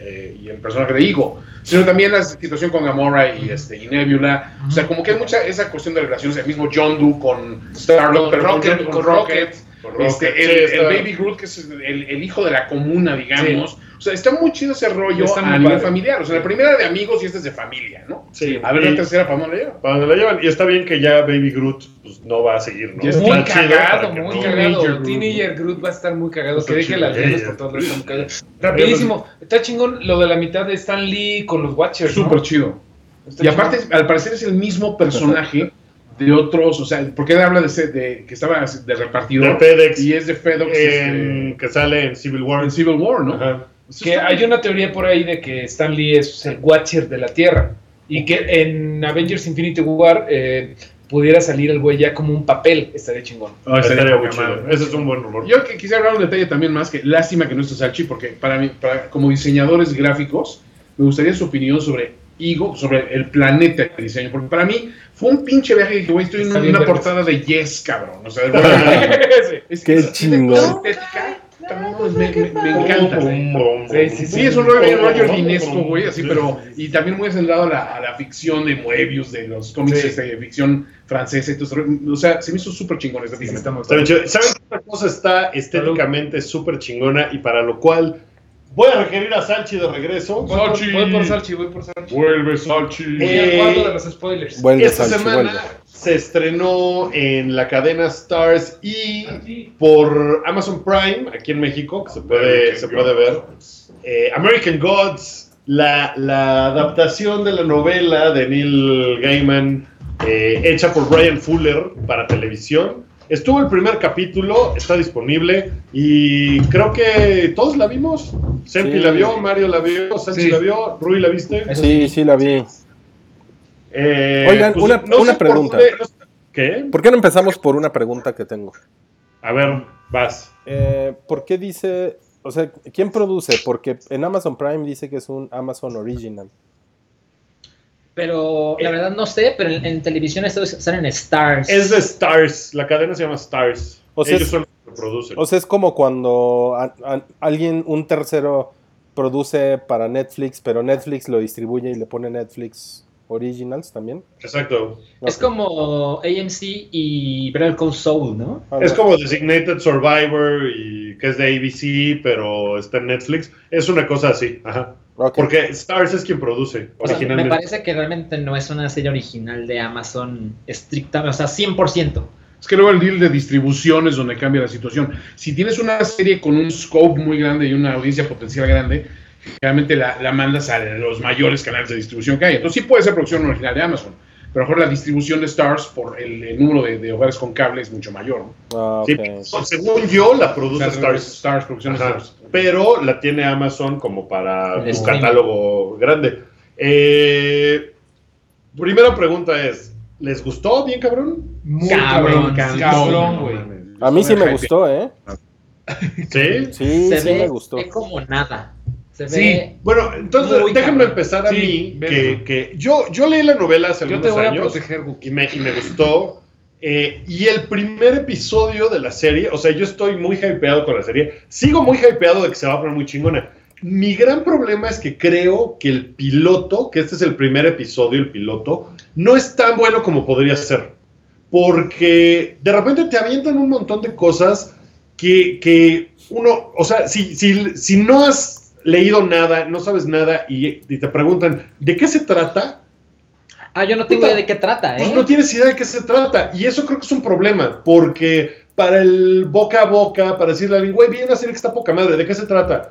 el personaje de Ego, sino también la situación con Gamora y, este, y Nebula. O sea, como que hay mucha esa cuestión de relaciones, el mismo John Doe con Star-Lord, Con pero con Rocket, con Rocket. Este, el, Baby Groot, que es el, el hijo de la comuna, digamos. O sea, está muy chido ese rollo Está muy a nivel padre. familiar. O sea, la primera de amigos y esta es de familia, ¿no? Sí, A ver y- la tercera, ¿para dónde la lleva? para donde la llevan. Y está bien que ya Baby Groot pues, no va a seguir, ¿no? Ya Está Muy chido cagado, muy no- cagado. Teenager Groot. Teenager Groot va a estar muy cagado. Está Que deje chido. las Yeah, por está muy cagado. <laughs> Rapidísimo. Está chingón lo de la mitad de Stan Lee con los Watchers. ¿no? Súper chido. Está Y aparte, chingón. al parecer es el mismo personaje de otros, o sea, porque él habla de, ese- de que estaba de De repartidor FedEx, y es de FedEx en- este, que sale en Civil War. en Civil War, ¿no? Ajá. Que hay una teoría por ahí de que Stan Lee es el Watcher de la Tierra y que en Avengers Infinity War eh, pudiera salir el güey ya como un papel, estaría chingón. Ah, estaría Estaría muy chido. Ese es un buen rumor. Yo que quisiera hablar un detalle también más, que lástima que no esté Salchi, porque para mí, para- como diseñadores gráficos, me gustaría su opinión sobre Ego, sobre el planeta de diseño, porque para mí fue un pinche viaje que dije, güey, estoy en Está una, portada de Yes, cabrón. O sea, <laughs> Sí. es Qué es- chingón. toda estética, no, me, me- me encanta. Sí, sí, Sí, es un rollo bien Roger Dinesco, güey, así, pero. Y también muy centrado a la, a la ficción de Moebius, de los cómics Sí. este, de ficción francesa. O sea, se me hizo súper chingón esta Sí. ¿Saben qué otra cosa está estéticamente súper chingona y para lo cual voy a requerir a Salchi de regreso? Salchi. voy por Salchi, voy por Salchi. Vuelve, Salchi. Eh, de los spoilers. Vuelve, Esta Salchi, semana vuelve. Se estrenó en la cadena Stars y por Amazon Prime, aquí en México, que se puede, se puede ver. eh, American Gods, la, la adaptación de la novela de Neil Gaiman eh, hecha por Brian Fuller para televisión. Estuvo el primer capítulo, está disponible y creo que todos la vimos. Sempi Sí. la vio, Mario la vio, Sanchi Sí. la vio, Rui la viste. Sí, sí, la vi. Eh, Oigan, una- una por pregunta. ¿Por qué no empezamos por una pregunta que tengo? A ver, vas. Eh, ¿Por qué dice, o sea, quién produce? Porque en Amazon Prime dice que es un Amazon Original. Pero la verdad no sé, pero en, en televisión estos salen Stars. Es de Stars, la cadena se llama Stars. O sea, Ellos es- son los que producen. O sea, es como cuando a- a- alguien, un tercero, produce para Netflix, pero Netflix lo distribuye y le pone Netflix Originals también. Exacto. Es como AMC y Better Call Saul, ¿no? Es como Designated Survivor y que es de ABC, pero está en Netflix. Es una cosa así. Ajá. Porque Stars es quien produce O sea, me originalmente. parece que realmente no es una serie original de Amazon estrictamente, o sea, 100%. Es que luego el deal de distribución es donde cambia la situación. Si tienes una serie con un scope muy grande y una audiencia potencial grande, realmente la, la mandas a los mayores canales de distribución que hay. Entonces sí puede ser producción original de Amazon, pero a lo mejor la distribución de Stars por el, el número de, de hogares con cable es mucho mayor. ¿no? Ah, Sí, ok. según yo, la produce Stars. Stars, producción Ajá. Stars. Pero la tiene Amazon como para un catálogo grande. Eh, primera pregunta es: ¿les gustó bien, cabrón? Muy Cabrón, cabrón, güey. A mí sí me gustó, ¿eh? Sí. Sí, se sí ve me gustó. ve como nada. Se Sí. ve Bueno, entonces déjenme cabrón. empezar a Sí, mí. Que, que yo, yo leí la novela hace Yo algunos te voy a años. proteger, y me, y me gustó. Eh, y el primer episodio de la serie, o sea, yo estoy muy hypeado con la serie. Sigo muy hypeado de que se va a poner muy chingona. Mi gran problema es que creo que el piloto, que este es el primer episodio, el piloto, no es tan bueno como podría ser. Porque de repente te avientan un montón de cosas que, que uno, o sea, si, si, si no has leído nada, no sabes nada y, y te preguntan, ¿de qué se trata? Ah, yo no tengo idea de qué trata, Pues ¿eh? no tienes idea de qué se trata. Y eso creo que es un problema, porque para el boca a boca, para decirle a alguien, güey, vi una serie que está poca madre, ¿de qué se trata?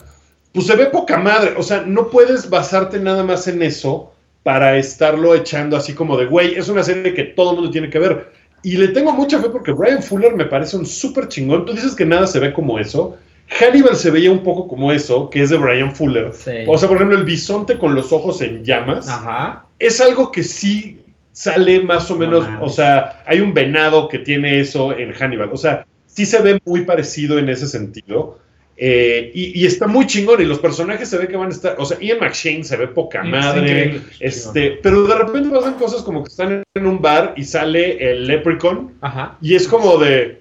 Pues se ve poca madre. O sea, no puedes basarte nada más en eso para estarlo echando así como de, güey, es una serie que todo el mundo tiene que ver. Y le tengo mucha fe porque Brian Fuller me parece un súper chingón. Tú dices que nada se ve como eso. Hannibal se veía un poco como eso, que es de Brian Fuller. Sí. O sea, por ejemplo, el bisonte con los ojos en llamas Ajá. es algo que sí sale más o No menos, o sea, hay un venado que tiene eso en Hannibal, o sea, sí se ve muy parecido en ese sentido, eh, y, y está muy chingón, y los personajes se ve que van a estar, o sea, Ian McShane se ve poca madre, este, pero de repente pasan cosas como que están en un bar y sale el Leprechaun, Ajá. y es como de,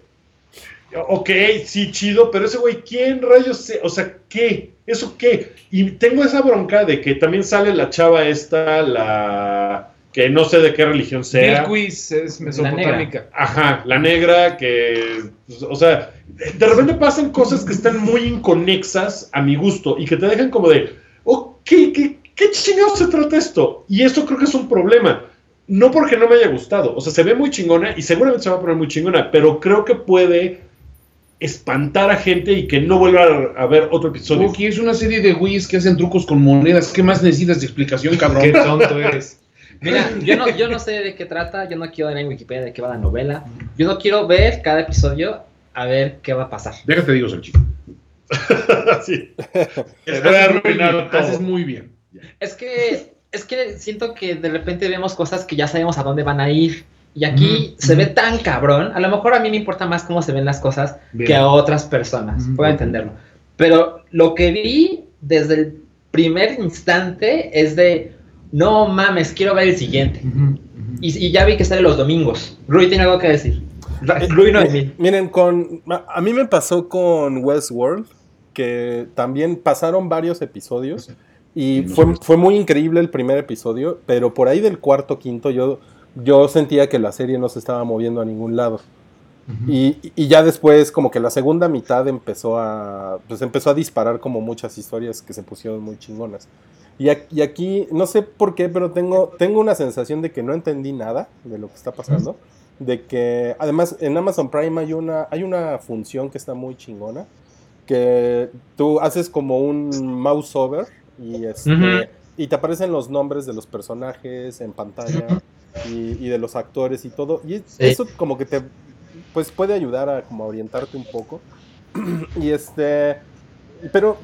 ok, sí, chido, pero ese güey, ¿quién rayos? se- O sea, ¿qué? ¿Eso qué? Y tengo esa bronca de que también sale la chava esta, la que no sé de qué religión sea. Bilquis es mesopotámica. Ajá, la negra que, pues, o sea, de repente pasan cosas que están muy inconexas a mi gusto y que te dejan como de, ¿qué, qué, qué chingados se trata esto? Y eso creo que es un problema. No porque no me haya gustado, o sea, se ve muy chingona y seguramente se va a poner muy chingona, pero creo que puede espantar a gente y que no vuelva a, ver otro episodio. Buki, es una serie de güeyes que hacen trucos con monedas. ¿Qué más necesitas de explicación, cabrón? Qué tonto eres. <laughs> Mira, yo no, yo no sé de qué trata, yo no quiero ver en Wikipedia de qué va la novela. Yo no quiero ver cada episodio a ver qué va a pasar. Déjate digo, <laughs> sí. Les voy a Haces muy arruinar bien, todo. Haces muy bien. Es que, es que siento que de repente vemos cosas que ya sabemos a dónde van a ir. Y aquí Ujú, se ve ujú. tan cabrón. A lo mejor a mí me importa más cómo se ven las cosas Bien. que a otras personas. Ujú. Puedo entenderlo. Pero lo que vi desde el primer instante es de, no mames, quiero ver el siguiente. Ujú. Y, y ya vi que sale los domingos. Rui tiene algo que decir. Eh, Rui no eh. Miren, con, a mí me pasó con Westworld, que también pasaron varios episodios y fue, fue muy increíble el primer episodio, pero por ahí del cuarto, quinto, yo, yo sentía que la serie no se estaba moviendo a ningún lado. Y, y ya después, como que la segunda mitad empezó a, pues empezó a disparar como muchas historias que se pusieron muy chingonas. Y, ac- y aquí, no sé por qué, pero tengo, tengo una sensación de que no entendí nada de lo que está pasando. De que, además, en Amazon Prime hay una, hay una función que está muy chingona. Que tú haces como un mouse over y, este, Ujú. y te aparecen los nombres de los personajes en pantalla. Y, y de los actores y todo. Y Sí. eso como que te pues puede ayudar a como orientarte un poco. <clears throat> y este pero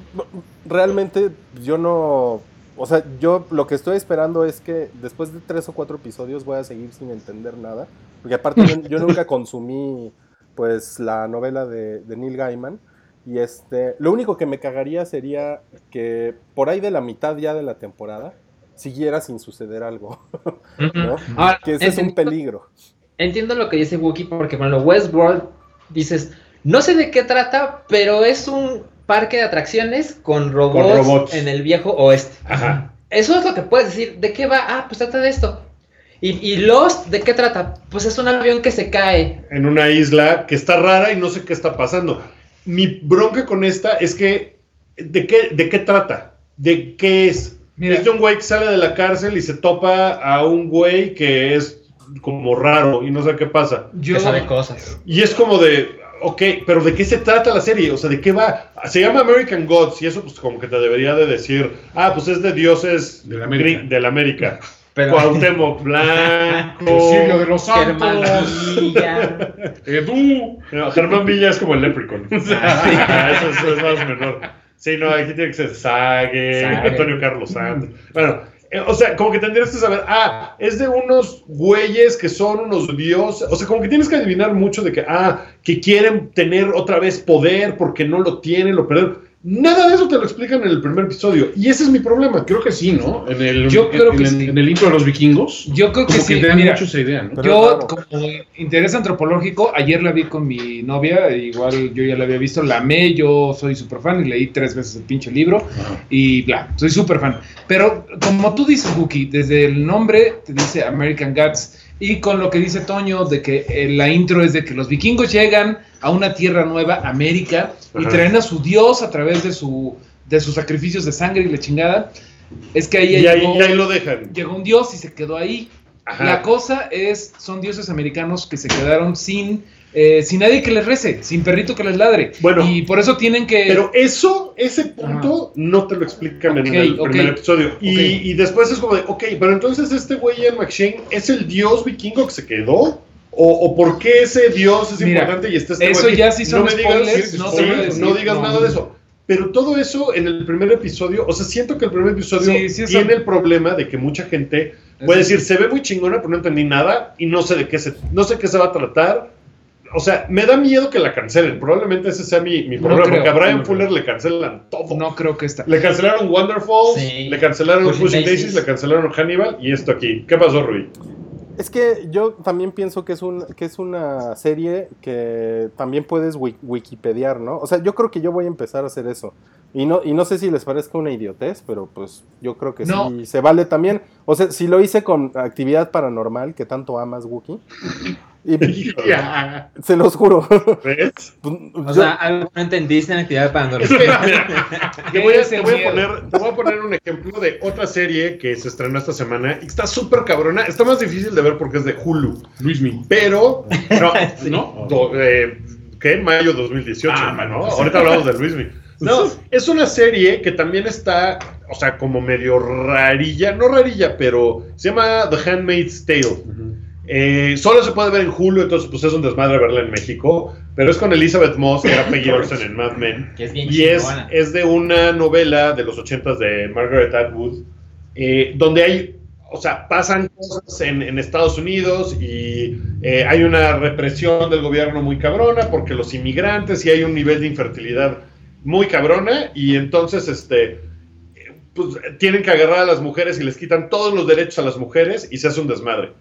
realmente yo no o sea, yo lo que estoy esperando es que después de tres o cuatro episodios voy a seguir sin entender nada. Porque aparte yo, yo nunca <laughs> consumí pues la novela de, de Neil Gaiman. Y este, lo único que me cagaría sería que por ahí de la mitad ya de la temporada siguiera sin suceder algo. <laughs> ¿no? Ahora, Que ese es un peligro. Entiendo lo que dice Wookie porque con lo Westworld dices, no sé de qué trata, pero es un parque de atracciones con robots, robots. en el viejo oeste. Ajá. Eso es lo que puedes decir. ¿De qué va? Ah, pues trata de esto. Y, y Lost, ¿de qué trata? Pues es un avión que se cae. En una isla que está rara y no sé qué está pasando. Mi bronca con esta es que, ¿de qué, de qué trata? ¿De qué es? Mira. Es de un güey que sale de la cárcel y se topa a un güey que es como raro y no sé qué pasa. Yo, Que sabe cosas. Y es como de, ok, pero ¿de qué se trata la serie? O sea, ¿de qué va? Se llama American Gods y eso pues como que te debería de decir, ah, pues es de dioses De la América. gri- de la América. <laughs> Pero Cuauhtémoc <laughs> El Blanco. de los Germán santos. Villa. Edu. No, Germán Villa es como el leprechaun. <laughs> Ah, eso, es- eso es más menor. Sí, no, aquí tiene que ser Sague. Antonio Carlos Santos. Bueno, eh, o sea, como que tendrías que saber, ah, es de unos güeyes que son unos dioses. O sea, como que tienes que adivinar mucho de que, ah, que quieren tener otra vez poder porque no lo tienen, lo perdieron. Nada de eso te lo explican en el primer episodio. Y ese es mi problema. Creo que sí, ¿no? En el, Yo creo en, que el, sí. en el intro de los vikingos. yo creo que Como sí. que te dan Mira, mucho esa idea, ¿no? Yo, es raro. como interés antropológico, ayer la vi con mi novia, igual yo ya la había visto, la amé, yo soy súper fan y leí tres veces el pinche libro Ajá. y bla, soy súper fan. Pero como tú dices, Wookie, desde el nombre te dice American Gods y con lo que dice Toño de que eh, la intro es de que los vikingos llegan a una tierra nueva, América, y traen a su dios a través de su de sus sacrificios de sangre y la chingada. Es que ahí, Y ahí, llegó, y ahí lo dejan. llegó un dios y se quedó ahí. Ajá. La cosa es, son dioses americanos que se quedaron sin, eh, sin nadie que les rece, sin perrito que les ladre. Bueno. y por eso tienen que... Pero eso, ese punto, no te lo explican en Ok, el ok. primer episodio. Y, Ok. y después es como de, ok, pero entonces este güey Ian McShane es el dios vikingo que se quedó. ¿O, o por qué ese dios es Mira, importante y está este eso ya sí son no me digas, spoilers, sí, no sí, decir, no digas no. nada de eso. Pero todo eso en el primer episodio, o sea, siento que el primer episodio Sí, tiene el problema de que mucha gente puede decir, se ve muy chingona, pero no entendí nada y no sé de qué se, no sé qué se va a tratar. O sea, me da miedo que la cancelen. Probablemente ese sea mi, mi No problema, creo, porque a Brian no creo. Fuller le cancelan todo. No creo que esta. Le cancelaron Wonderfall, Sí. le cancelaron Pushing Pushing Daisies. Daisies, le cancelaron Hannibal y esto aquí. ¿Qué pasó, Rui? Es que yo también pienso que es, un, que es una serie que también puedes wi- wikipediar, ¿no? O sea, yo creo que yo voy a empezar a hacer eso. Y no, y no sé si les parezca una idiotez, pero pues yo creo que No. sí se vale también. O sea, si lo hice con actividad paranormal, que tanto amas, Wookie. Y <laughs> Ya. se los juro. ¿Ves? <laughs> Pues, O yo- sea, algo no entendiste en actividad paranormal. <laughs> Te voy, a, te voy a poner, te voy a poner un ejemplo de otra serie que se estrenó esta semana y está súper cabrona. Está más difícil de ver porque es de Hulu. Luismi. Pero, no, Sí. ¿no? Do- eh, ¿Qué? Mayo 2018, Ah, ¿no? bueno, sí. Ahorita hablamos de Luismi. No, es una serie que también está, o sea, como medio rarilla, no rarilla, pero se llama The Handmaid's Tale. Eh, solo se puede ver en Hulu, entonces pues es un desmadre verla en México, pero es con Elizabeth Moss, que era <laughs> Peggy Olsen en Mad Men. Que es bien Y es, es de una novela de los ochentas de Margaret Atwood, eh, donde hay, o sea, pasan cosas en, en Estados Unidos y eh, hay una represión del gobierno muy cabrona porque los inmigrantes y hay un nivel de infertilidad muy cabrona y entonces, este, pues tienen que agarrar a las mujeres y les quitan todos los derechos a las mujeres y se hace un desmadre.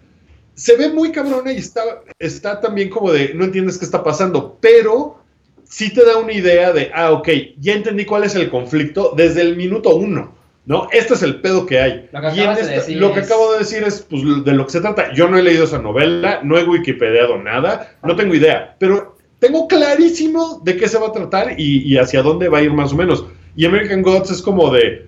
Se ve muy cabrona y está, está también como de, no entiendes qué está pasando, pero sí te da una idea de, ah, ok, ya entendí cuál es el conflicto desde el minuto uno, ¿no? Este es el pedo que hay. Lo que Y en acabas de esta- decir lo que es- acabo de decir es pues, de lo que se trata. Yo no he leído esa novela, no he wikipediado nada, no tengo idea, pero tengo clarísimo de qué se va a tratar y, y hacia dónde va a ir más o menos. Y American Gods es como de,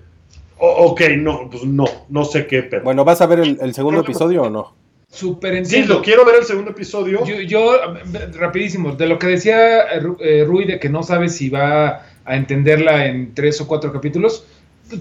"O- ok, no, pues no, no sé qué pedo. bueno, ¿vas a ver el, el segundo episodio o no? Súper sí, entiendo. lo quiero ver el segundo episodio. Yo, yo, eh, rapidísimo, de lo que decía eh, Ru- Rui de que no sabe si va a entenderla en tres o cuatro capítulos,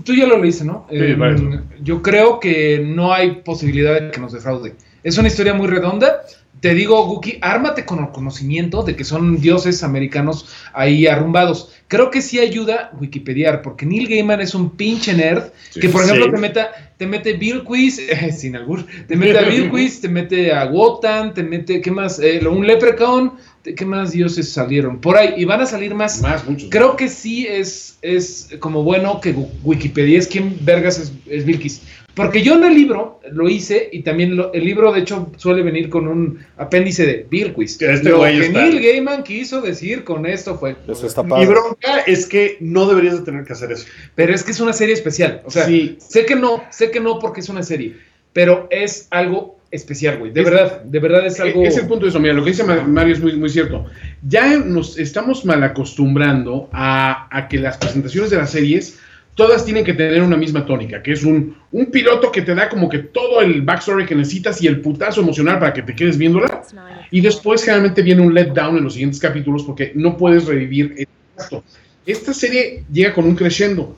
tú- ya lo leíste, ¿no? Sí, Eh, varios. yo creo que no hay posibilidad de que nos defraude. Es una historia muy redonda. Te digo, Guki, ármate con el conocimiento de que son dioses americanos ahí arrumbados. Creo que sí ayuda Wikipediar, porque Neil Gaiman es un pinche nerd que, por ejemplo, Sí. te, meta, te mete Bill Quiz, <laughs> eh, sin albur, te mete a Bill Quiz, te mete a Wotan, te mete, ¿qué más? Eh, lo- un Leprechaun, te- ¿qué más dioses salieron? Por ahí, y van a salir más. Más, muchos. Creo que sí es, es como bueno que Wikipedia es quién vergas es, es Vilkis. Porque yo en el libro lo hice y también lo- el libro de hecho suele venir con un apéndice de Vilquis. Que este lo que está- Neil Gaiman quiso decir con esto fue... Eso está Mi bronca es que no deberías de tener que hacer eso. Pero es que es una serie especial. O sea, Sí. sé que no, sé que no porque es una serie. Pero es algo especial, güey. De Es- verdad, de verdad es algo... Es el punto de eso, mira, lo que dice Ma- Mario es muy, muy cierto. Ya nos estamos mal acostumbrando a, a que las presentaciones de las series todas tienen que tener una misma tónica, que es un, un piloto que te da como que todo el backstory que necesitas y el putazo emocional para que te quedes viéndola. Y después generalmente viene un letdown en los siguientes capítulos porque no puedes revivir esto. Esta serie llega con un crescendo.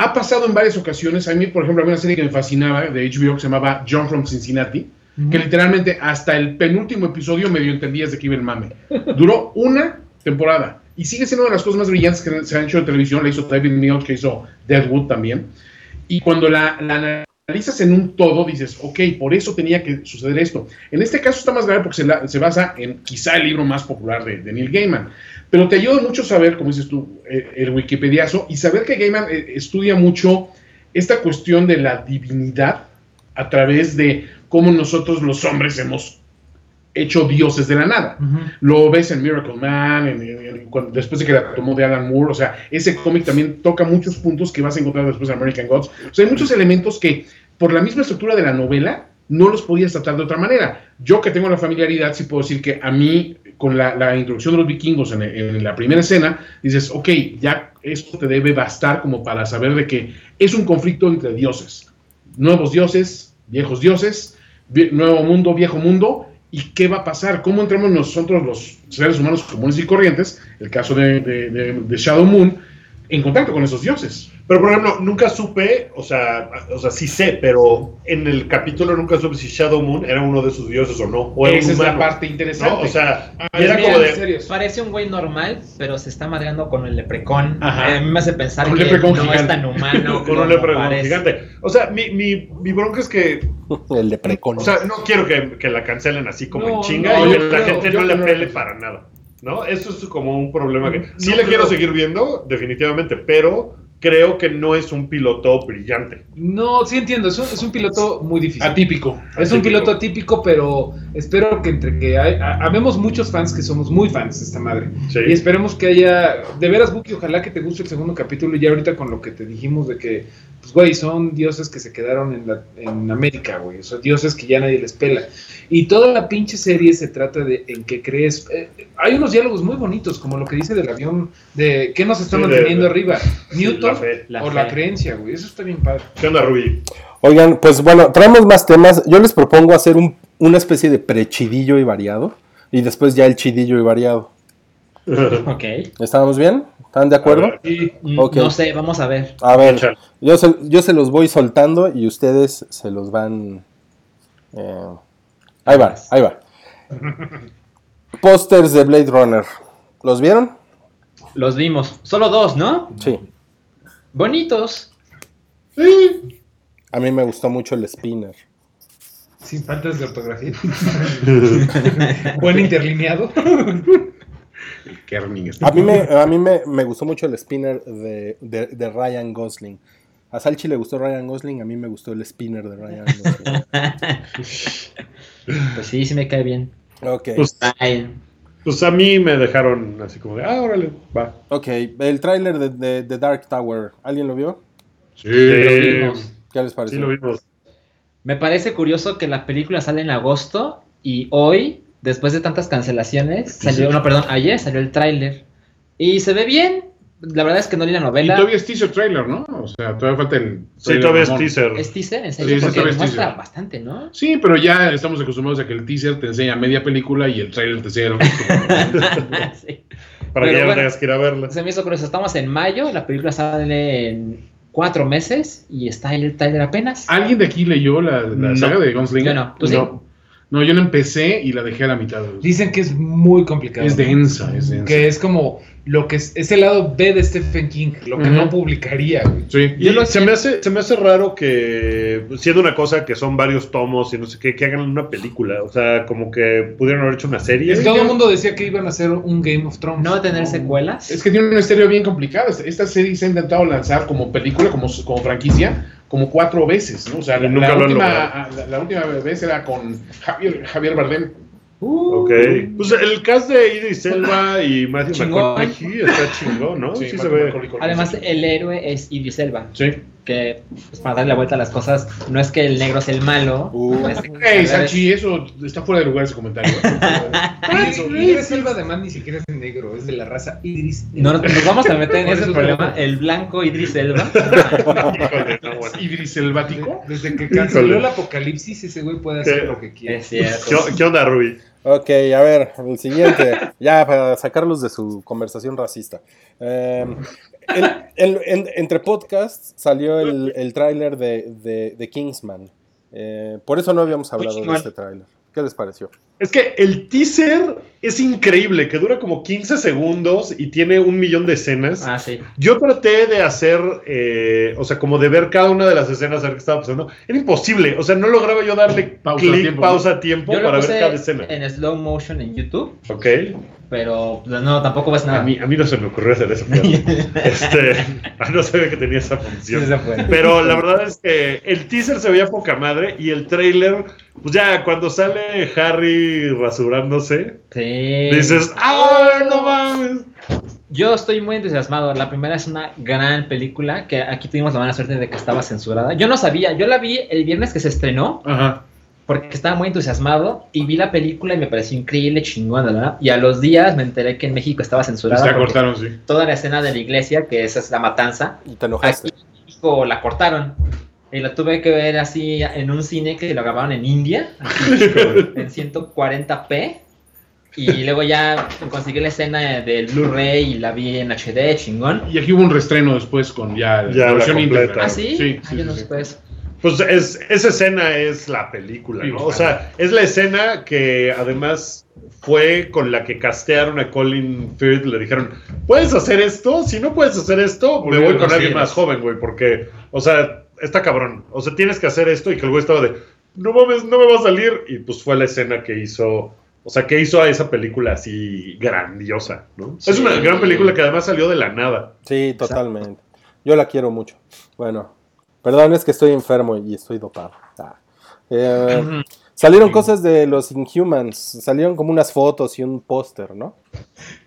Ha pasado en varias ocasiones. A mí, por ejemplo, había una serie que me fascinaba de HBO que se llamaba John from Cincinnati, que literalmente hasta el penúltimo episodio medio entendías de qué iba el mame. Duró una temporada y sigue siendo una de las cosas más brillantes que se han hecho en televisión. La hizo David Mills, que hizo Deadwood también. Y cuando la, la analizas en un todo, dices, ok, por eso tenía que suceder esto. En este caso está más grave porque se, basa en quizá el libro más popular de, de Neil Gaiman. Pero te ayuda mucho saber, como dices tú, eh, el wikipediazo y saber que Gaiman eh, estudia mucho esta cuestión de la divinidad a través de cómo nosotros los hombres hemos hecho dioses de la nada. Lo ves en Miracle Man, en- en- en- cuando- después de que la tomó de Alan Moore. O sea, ese cómic también toca muchos puntos que vas a encontrar después en American Gods. O sea, hay muchos elementos que, por la misma estructura de la novela, no los podías tratar de otra manera. Yo que tengo la familiaridad, sí puedo decir que a mí, con la, la introducción de los vikingos en, en la primera escena, dices, ok, ya esto te debe bastar como para saber de que es un conflicto entre dioses. Nuevos dioses, viejos dioses, vie- nuevo mundo, viejo mundo, ¿Y qué va a pasar? ¿Cómo entramos nosotros, los seres humanos comunes y corrientes, el caso de, de- Shadow Moon, en contacto con esos dioses? Pero, por ejemplo, nunca supe, o sea, o sea, sí sé, pero en el capítulo nunca supe si Shadow Moon era uno de sus dioses o no. O era Esa un es la parte interesante. ¿no? O sea, Ah, era Mira, como de. Parece un güey normal, pero se está madreando con el leprecón. Ajá. A mí me hace pensar Un que no gigante. es tan humano. <laughs> Con un leprecon parece. gigante. O sea, mi, mi, mi bronca es que. <laughs> El de precon. O sea, no quiero que, que la cancelen así como No, en chinga no, y que la creo- gente yo no le creo pele para nada. ¿No? Eso es como un problema que. No Sí le quiero seguir viendo, definitivamente, pero creo que no es un piloto brillante. No, sí entiendo, es un, es un piloto muy difícil. Atípico. Es un piloto atípico, pero espero que entre que hay, ha- habemos muchos fans que somos muy fans de esta madre. Sí. Y esperemos que haya, de veras, Buki, ojalá que te guste el segundo capítulo y ya ahorita con lo que te dijimos de que, pues, güey, son dioses que se quedaron en, la, en América, güey, son dioses que ya nadie les pela. Y toda la pinche serie se trata de en qué crees. eh, hay unos diálogos muy bonitos, como lo que dice del avión, de qué nos está Sí, manteniendo de- arriba, Sí, Newton la fe. La o fe. la creencia, güey, eso está bien padre. ¿Qué onda, Rubí? Oigan, pues bueno, traemos más temas. Yo les propongo hacer un- una especie de prechidillo y variado. Y después ya el chidillo y variado. <laughs> Ok. ¿Estábamos bien? ¿Están de acuerdo? Y Mm, Ok. No sé, vamos a ver. A ver, yo se, yo se los voy soltando y ustedes se los van... eh, ahí va, ahí va. <laughs> Pósters de Blade Runner. ¿Los vieron? Los vimos. Solo dos, ¿no? Sí. Bonitos. A mí me gustó mucho el Spinner. Sin faltas de ortografía. <laughs> Buen interlineado. El Kerning. A mí me, a mí me, me gustó mucho el Spinner de, de- de Ryan Gosling. A Salchi le gustó Ryan Gosling, a mí me gustó el Spinner de Ryan Gosling. <laughs> Pues sí, sí me cae bien. Ok, Pues, pues a mí me dejaron así como de, ah, órale, va. ok. El tráiler de, de- de Dark Tower, ¿alguien lo vio? Sí, lo vimos. ¿Qué les sí pareció? lo vimos. Me parece curioso que la película sale en agosto y hoy, después de tantas cancelaciones, salió, no, perdón, ayer salió el tráiler. Y se ve bien. La verdad es que no leí la Y novela. todavía es teaser trailer, ¿no? O sea, todavía falta el. Sí, trailer todavía es teaser. ¿Es teaser? ¿En Sí, serio? sí, Porque todavía muestra teaser. bastante, ¿no? Sí, pero ya estamos acostumbrados a que el teaser te enseña media película y el trailer te enseña. <laughs> Sí. Para que ya no bueno. tengas que ir a verla. Se me hizo curioso. Estamos en mayo, la película sale en cuatro meses y está el tráiler apenas. ¿Alguien de aquí leyó la, la No. saga de Gunslinger? Yo no. ¿Tú sí? No. Yo la empecé y la dejé a la mitad. Dicen que es muy complicado. Es densa, es densa. Que es como lo que es, es el lado B de Stephen King, lo que no publicaría, güey. Sí. Y se, me hace, se me hace raro que, siendo una cosa que son varios tomos y no sé qué, que hagan una película. O sea, como que pudieron haber hecho una serie. Es que todo el mundo decía que iban a hacer un Game of Thrones. No va a tener secuelas. Es que tiene una historia bien complicada. Esta- serie se ha intentado lanzar como película, como, como franquicia, como cuatro veces, ¿no? O sea, la, nunca la lo han última, la, la última vez era con Javier, Javier Bardem. Ok. Pues el cast de Idris Elba y Matthew Chingón. McConaughey está chingón, ¿no? Sí, se Matthew ve. Además, el héroe es Idris Elba. Sí. Que, pues, para darle la vuelta a las cosas, no es que el negro sea el malo. Uh. no es que- Hey, eso está fuera de lugar ese comentario. <laughs> Y eso, Idris Elba además ni siquiera es negro, es de la raza Idris. No nos, vamos a meter en ese problema. es- El blanco Idris Elba. <laughs> <laughs> Idris Selvático. Desde que canceló el apocalipsis, ese güey puede hacer ¿Qué? lo que quiera. Es cierto. ¿Qué, qué onda, Ruby? Ok, a ver, el siguiente. <laughs> ya, para sacarlos de su conversación racista. Eh, el- el- en- entre podcasts salió el, tráiler de, de- de Kingsman. Eh, por eso no habíamos hablado de este tráiler. ¿Qué les pareció? Es que el teaser es increíble, que dura como 15 segundos y tiene un millón de escenas. Ah, sí. Yo traté de hacer, eh, o sea, como de ver cada una de las escenas, a ver qué estaba pasando. Era imposible, o sea, no lograba yo darle Pausa a clic, tiempo, pausa a tiempo Yo para ver cada escena. en slow motion en YouTube, Ok. pero pues, no, tampoco ves nada. A mí, a mí no se me ocurrió hacer eso. <laughs> este, <laughs> no sabía que tenía esa función. Sí. Pero la verdad es que el teaser se veía poca madre y el trailer, pues ya cuando sale Harry rasurándose, Sí. dices, ¡ah, no mames! Yo estoy muy entusiasmado. La primera es una gran película que aquí tuvimos la mala suerte de que estaba censurada. Yo no sabía, yo la vi el viernes que se estrenó Ajá. porque estaba muy entusiasmado y vi la película y me pareció increíble, chingona, ¿verdad? Y a los días me enteré que en México estaba censurada cortaron, sí. toda la escena de la iglesia, que esa es la matanza, Y te enojaste. aquí en México la cortaron. Y la tuve que ver así en un cine que lo grabaron en India, así, <laughs> en 140p. Y luego ya conseguí la escena del Blu-ray y la vi en HD, chingón. Y aquí hubo un restreno después con ya, Ya la versión completa. ¿Ah, sí? Sí, sí, sí, no sí. supe eso. Pues es, esa escena es la película, ¿no? O sea, es la escena que además fue con la que castearon a Colin Firth. Le dijeron, ¿puedes hacer esto? Si no puedes hacer esto, me voy con alguien más joven, güey, porque, o sea, está cabrón. O sea, tienes que hacer esto y que el güey estaba de, no mames, no me va a salir. Y pues fue la escena que hizo, o sea, que hizo a esa película así grandiosa, ¿no? Es una gran película que además salió de la nada. Sí, totalmente. Yo la quiero mucho. Bueno, perdón, es que estoy enfermo y estoy dopado. Ah. Eh, salieron cosas de los Inhumans. Salieron como unas fotos y un póster, ¿no?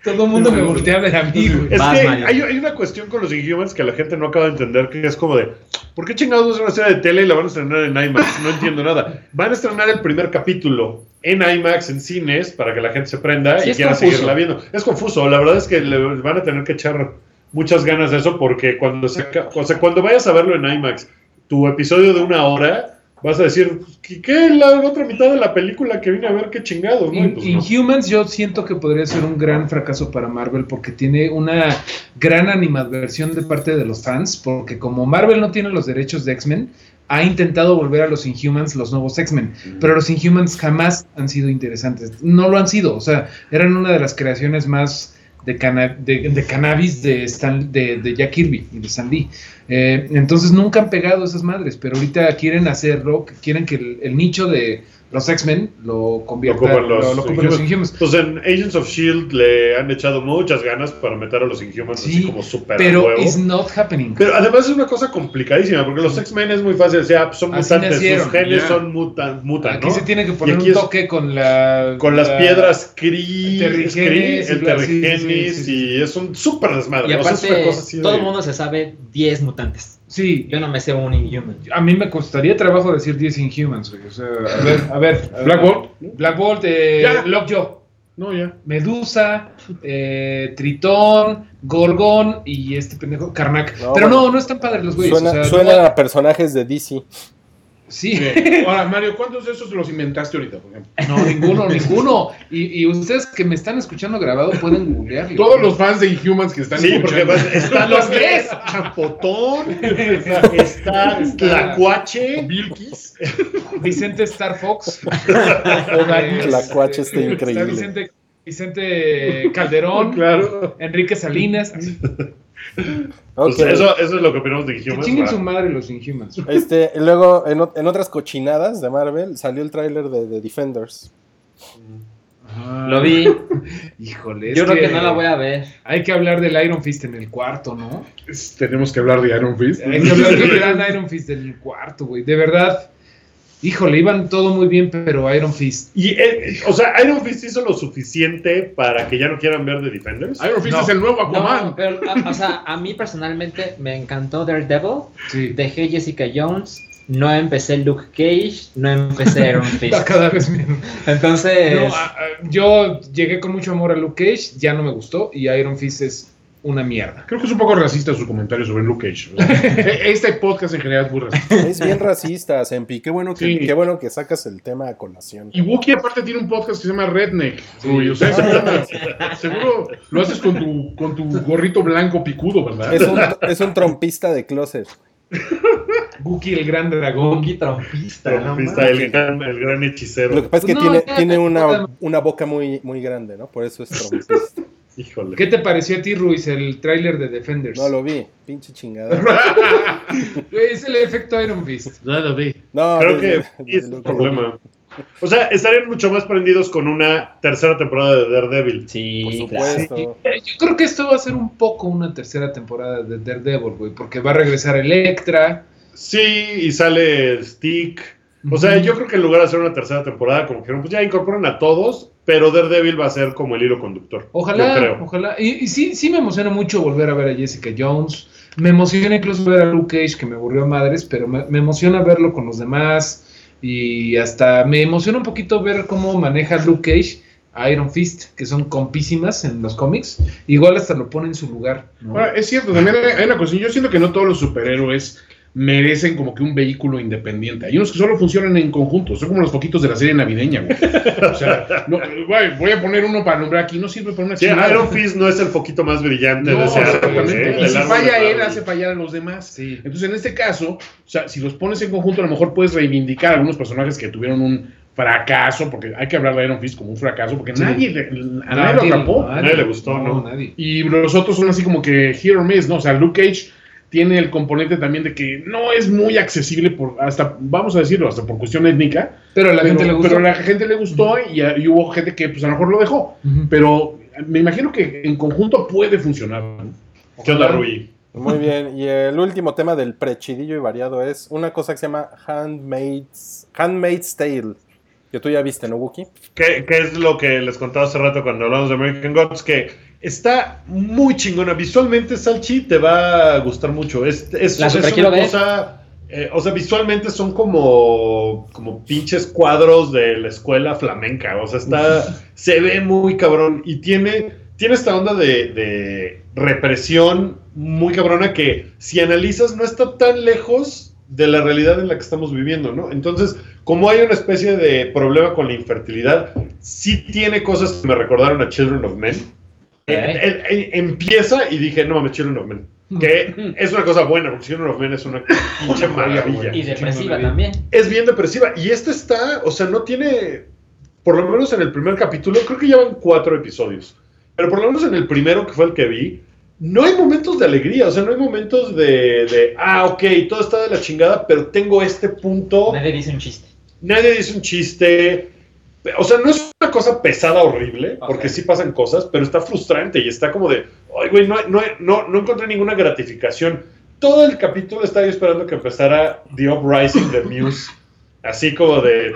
Todo el mundo me voltea a ver a mí, güey. Es Vas, que hay, hay una cuestión con los Inhumans que la gente no acaba de entender, que es como de, ¿por qué chingados es una serie de tele y la van a estrenar en IMAX? No entiendo nada. Van a estrenar el primer capítulo en IMAX, en cines, para que la gente se prenda Sí, y quiera confuso. seguirla viendo. Es confuso, la verdad es que le van a tener que echar muchas ganas de eso, porque cuando, se, o sea, cuando vayas a verlo en IMAX, tu episodio de una hora, vas a decir, ¿qué, la otra mitad de la película que vine a ver? ¿Qué chingado? ¿no? Pues no. Inhumans yo siento que podría ser un gran fracaso para Marvel porque tiene una gran animadversión de parte de los fans, porque como Marvel no tiene los derechos de X-Men, ha intentado volver a los Inhumans los nuevos X-Men, pero los Inhumans jamás han sido interesantes, no lo han sido, o sea, eran una de las creaciones más de, cana- de, de cannabis de, Stan- de, de Jack Kirby y de Stan Lee. Eh, entonces nunca han pegado esas madres, pero ahorita quieren hacerlo, quieren que el nicho de los X-Men lo convierta, ocupan los lo- lo los Inhumans. Inhumans. Pues en Agents of Shield le han echado muchas ganas para meter a los Inhumans así Sí, como súper a pero huevo. it's not happening. Pero además es una cosa complicadísima, porque los X-Men es muy fácil, o sea, pues, son Así mutantes, nacieron, sus genes ya. son mutan, mutan, Aquí ¿no? se tiene que poner Y un es- toque con la Con las la- piedras Kree, el y bla- sí, sí, Terrigenis, sí, sí, y es un súper desmadre. Y o sea, es una aparte, cosa así de- todo el mundo se sabe 10 mutantes. Sí, Yo no me sé un Inhuman. a mí me costaría trabajo decir 10 Inhumans, güey. O sea, a ver, a ver. a ver. Black Bolt. Black Bolt, eh. Lockjaw, No, ya. Medusa, eh, Tritón, Gorgon y este pendejo, Karnak. No, Pero bueno. no, no están padres los güeyes. Suena, o sea, suena no- a personajes de DC. Sí. Ahora, Mario, ¿cuántos de esos los inventaste ahorita, por ejemplo? No, ninguno, ninguno. Y, y ustedes que me están escuchando grabado pueden googlearlo. Todos los fans de Inhumans que están Sí, porque escuchando. están Los tres. Champotón, está Tlacuache, Vilkis. Vicente Star Fox. La cuache está Está increíble. Vicente, Vicente Calderón. Claro. Enrique Salinas. Eso, eso es lo que opinamos de Inhumans. chinguen su madre los Inhumans. <laughs> Este, luego, en, otras cochinadas de Marvel, salió el tráiler de, de Defenders. Lo vi. Híjole. Yo creo que no la voy a ver. Hay que hablar del Iron Fist en el cuarto, ¿no? Es- Tenemos que hablar de Iron Fist. Hay que hablar <laughs> del gran Iron Fist en el cuarto, güey. De verdad. Híjole, iban todo muy bien, pero Iron Fist. Y, eh, o sea, Iron Fist hizo lo suficiente para que ya no quieran ver The Defenders. Iron Fist No. es el nuevo Aquaman. No, pero, a- o sea, a mí personalmente me encantó Daredevil. Sí. Dejé Jessica Jones. No empecé Luke Cage. No empecé Iron <laughs> Fist. Va cada vez menos. Entonces. No, a- a- yo llegué con mucho amor a Luke Cage, ya no me gustó, y Iron Fist es una mierda. Creo que es un poco racista su comentario sobre Luke Cage. O sea, <laughs> este podcast en general es muy racista. Es bien racista, Sempi. Qué bueno que, Sí. qué bueno que sacas el tema a colación. Y Wookiee aparte tiene un podcast que se llama Redneck. Rui. O sea, seguro, <laughs> seguro lo haces con tu, con tu gorrito blanco picudo, ¿verdad? Es un, es un trompista de closet. <laughs> Buki el gran dragón. Monkey trompista, no Trompista, el, gran, el gran hechicero. Lo que pasa es que no, tiene, tiene una, una boca muy, muy grande, ¿no? Por eso es trompista. Híjole. ¿Qué te pareció a ti, Ruiz, el tráiler de Defenders? No lo vi, pinche chingada. <laughs> Es el efecto Iron Fist. Ya lo vi. No, Creo desde- que es el problema. O sea, estarían mucho más prendidos con una tercera temporada de Daredevil. Sí, Por supuesto. Yo creo que esto va a ser un poco una tercera temporada de Daredevil, güey, porque va a regresar Electra. Sí, y sale Stick. O sea, yo creo que en lugar de hacer una tercera temporada, como que pues ya incorporan a todos, pero Daredevil va a ser como el hilo conductor. Ojalá, Yo creo. ojalá. Y, y sí, sí me emociona mucho volver a ver a Jessica Jones. Me emociona incluso ver a Luke Cage, que me aburrió a madres, pero me, me emociona verlo con los demás. Y hasta me emociona un poquito ver cómo maneja Luke Cage a Iron Fist, que son compísimas en los cómics. Igual hasta lo pone en su lugar. ¿no? Ahora, es cierto, también hay, hay una cosa. Yo siento que no todos los superhéroes merecen como que un vehículo independiente. Hay unos que solo funcionan en conjunto. Son como los poquitos de la serie navideña, güey. O sea, no, güey, voy a poner uno para nombrar aquí. No sirve para una Sí, chingada. Iron Fist no es el foquito más brillante de No, ese árbol, exactamente. ¿eh? Y si falla de él, hace fallar a los demás. Sí. Entonces, en este caso, o sea, si los pones en conjunto, a lo mejor puedes reivindicar a algunos personajes que tuvieron un fracaso, porque hay que hablar de Iron Fist como un fracaso, porque Sí. nadie, le- a nadie lo atrapó. A nadie le gustó, ¿no? nadie. Y los otros son así como que or miss, ¿no? O sea, Luke Cage tiene el componente también de que no es muy accesible por hasta vamos a decirlo hasta por cuestión étnica Pero a la pero, gente le gustó. pero a la gente le gustó y, y hubo gente que pues a lo mejor lo dejó pero me imagino que en conjunto puede funcionar ¿no? ¿Qué onda, Rui? Muy bien, y el último tema del prechidillo y variado es una cosa que se llama Handmaid's, Handmaid's Tale, que tú ya viste, ¿no, Wookie? ¿Qué, qué es lo que les contaba hace rato cuando hablamos de American Gods? Que está muy chingona. Visualmente, Salchi, te va a gustar mucho. Es, es, La es super una cosa. eh, o sea, visualmente son como, como pinches cuadros de la escuela flamenca. O sea, está. <laughs> se ve muy cabrón. Y tiene, tiene esta onda de, de represión muy cabrona que, si analizas, no está tan lejos de la realidad en la que estamos viviendo, ¿no? Entonces, como hay una especie de problema con la infertilidad, sí tiene cosas que me recordaron a Children of Men. Eh, empieza y dije, no mames, Children of Men. Que es una cosa buena, porque Children of Men es una <laughs> pinche maravilla. Y depresiva también. Es bien depresiva. Y esta está, o sea, no tiene, por lo menos en el primer capítulo, creo que llevan cuatro episodios. Pero por lo menos en el primero, que fue el que vi, no hay momentos de alegría, o sea, no hay momentos de, de ah, ok, todo está de la chingada, pero tengo este punto Nadie dice un chiste. nadie dice un chiste. O sea, no es una cosa pesada, horrible, porque sí pasan cosas, pero está frustrante y está como de, ay, güey, no, no, no, no encontré ninguna gratificación. Todo el capítulo estaba yo esperando que empezara The Uprising de Muse, así como de...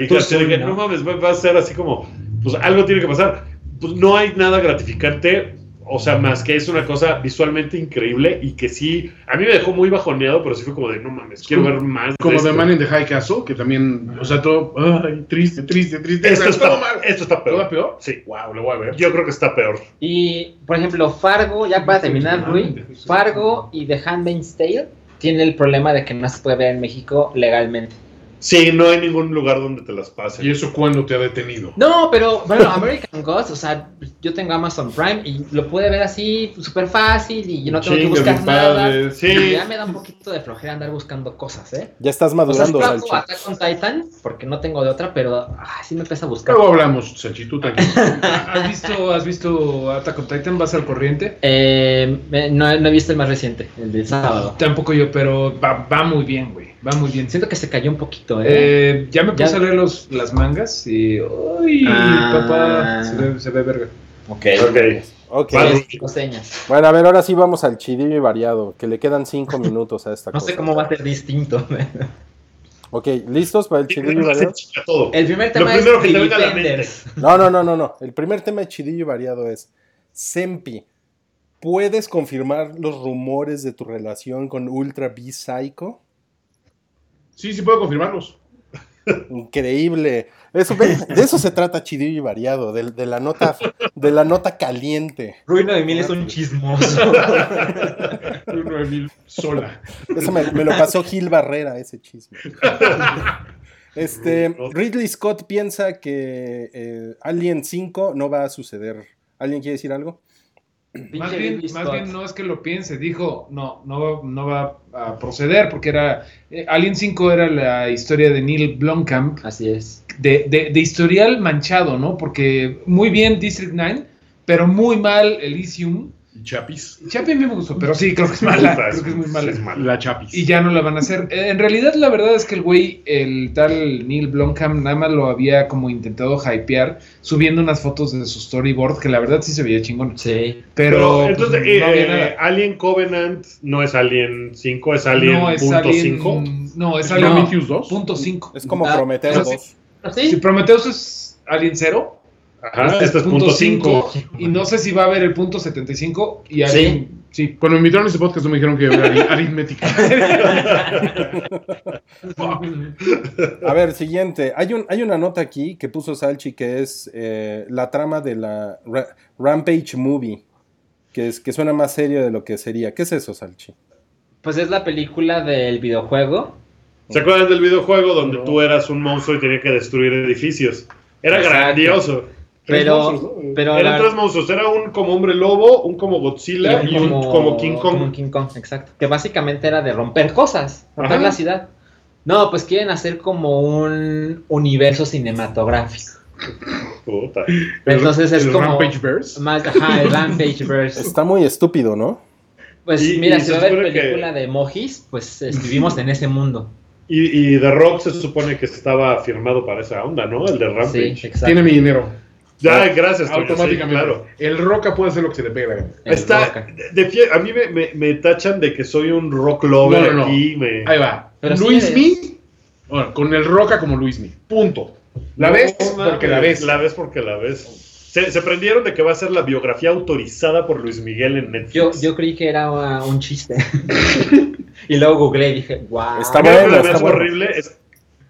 Y que no mames, va a ser así como, pues algo tiene que pasar. Pues no hay nada gratificante, o sea, más que es una cosa visualmente increíble y que sí, a mí me dejó muy bajoneado, pero sí fue como de, no mames, quiero ver más. de como esto". The Man in the High Castle que también o sea todo ay, triste triste triste Esto todo está, mal esto está peor. ¿Todo peor? Sí. wow lo voy a ver Yo creo que está peor. Y, por ejemplo, Fargo, ya para terminar, Rui, Fargo y The Handmaid's Tale tiene el problema de que no se puede ver en México legalmente. Sí, no hay ningún lugar donde te las pasen. ¿Y eso cuándo te ha detenido? No, pero bueno, American Gods, o sea, yo tengo Amazon Prime y lo pude ver así súper fácil y yo no tengo que buscar nada. sí. Y Ya me da un poquito de flojera andar buscando cosas, ¿eh? Ya estás O sea, madurando, sí hago Salchi. Attack on Titan, porque no tengo de otra, pero ah, sí me empieza a buscar. Luego hablamos, Sanchi, tú tranquilo. <laughs> ¿Has visto, ¿Has visto Attack on Titan? ¿Vas al corriente? Eh, no, no he visto el más reciente, el del sábado. Tampoco yo, pero va, va muy bien, güey. Va muy bien. Siento que se cayó un poquito, ¿eh? Eh, ya me puse Ya- a leer los, las mangas y. ¡Uy, Ah. papá! Se ve, se ve verga. ok. Ok. Ok. Vale. Bueno, a ver, ahora sí vamos al chidillo y variado, que le quedan cinco minutos a esta No cosa. sé cómo va a ser distinto. <laughs> Ok, ¿listos para el chidillo y variado? todo. El primer Lo tema primero es que te venga a la. No, no, no, no, no. El primer tema de chidillo y variado es Sempi. ¿Puedes confirmar los rumores de tu relación con Ultra B Psycho? Sí, sí puedo confirmarlos. Increíble. Eso, de eso se trata chidillo y variado, de, de la nota, de la nota caliente. Ruino de Mil es un chismoso. <laughs> Un 9000 sola. Eso me, me lo pasó Gil Barrera, ese chisme. Este, Ridley Scott piensa que eh, Alien 5 no va a suceder. ¿Alguien quiere decir algo? Más bien, más bien no es que lo piense, dijo, no, no va, no va a proceder porque era, eh, Alien 5 era la historia de Neil Blomkamp, Así es. de, de, de historial manchado, ¿no? Porque muy bien District 9, pero muy mal Elysium. Chapis. Chapi a mí me gustó, pero sí, creo que es <laughs> mala, creo que es muy mala. es mala. La Chapis. Y ya no la van a hacer. Eh, En realidad, la verdad es que el güey, el tal Neil Blomkamp, nada más lo había como intentado hypear, subiendo unas fotos de su storyboard, que la verdad sí se veía chingón. Sí. Pero, Pero, entonces, pues, eh, no había eh, nada. Alien Covenant no es Alien 5, es Alien no es punto Alien. 5. No, es ¿Es Alien Prometheus 2? punto 5. Es como Ah, Prometeo pero 2. Si ¿Sí? Prometheus es Alien 0, Ajá, este es punto 5. Y no sé si va a haber el punto 75 y Alien. Sí. Cuando me invitaron a ese podcast no me dijeron que era ari- aritmética. <laughs> A ver, siguiente. Hay, un, hay una nota aquí que puso Salchi que es eh, la trama de la Ra- Rampage Movie, que, es, que suena más serio de lo que sería. ¿Qué es eso, Salchi? Pues es la película del videojuego. ¿Se acuerdan del videojuego donde No. tú eras un monstruo y tenías que destruir edificios? Era Exacto. grandioso. Pero, monstruos, ¿no? pero Eran la- tres monstruos. Era un como hombre lobo, un como Godzilla y un como King Kong. como King Kong, exacto. Que básicamente era de romper cosas, romper Ajá. la ciudad. No, pues quieren hacer como un universo cinematográfico. Puta. Entonces es el como Rampage Verse. más, ajá, el Rampage Verse. Está muy estúpido, ¿no? Pues Y- mira, y si va a haber supone que- película de Mojis, pues escribimos en ese mundo. Y, y The Rock se supone que estaba firmado para esa onda, ¿no? El de Sí, Rampage. exacto. Tiene mi dinero. Ya, gracias. Toño, sí, Automáticamente. claro. El Roca puede hacer lo que se le pegue la gana. El Está, de a mí me, me- me tachan de que soy un rock lover No, no, no. aquí. Me... Ahí va. Pero sí Luis eres. Mi. bueno, con el Roca como Luis Mi. Punto. La ves porque la ves. La ves porque la ves. Se, se prendieron de que va a ser la biografía autorizada por Luis Miguel en Netflix. Yo, yo creí que era uh, un chiste. <laughs> y luego googleé y dije, wow. Está bueno, bueno. horrible es.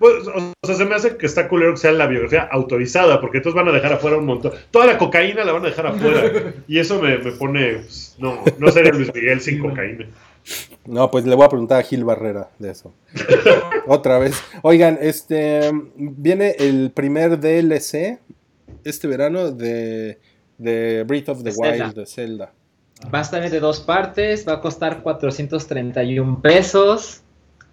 Pues, o sea, se me hace que está culero que sea la biografía autorizada, porque entonces van a dejar afuera un montón. Toda la cocaína la van a dejar afuera. <laughs> y eso me, me pone. pues, no, no sería Luis Miguel sin cocaína. No, pues le voy a preguntar a Gil Barrera de eso. <laughs> Otra vez. Oigan, este viene el primer DLC este verano de, de Breath of the De Zelda. Wild de Zelda. Va a estar de dos partes, va a costar 431 pesos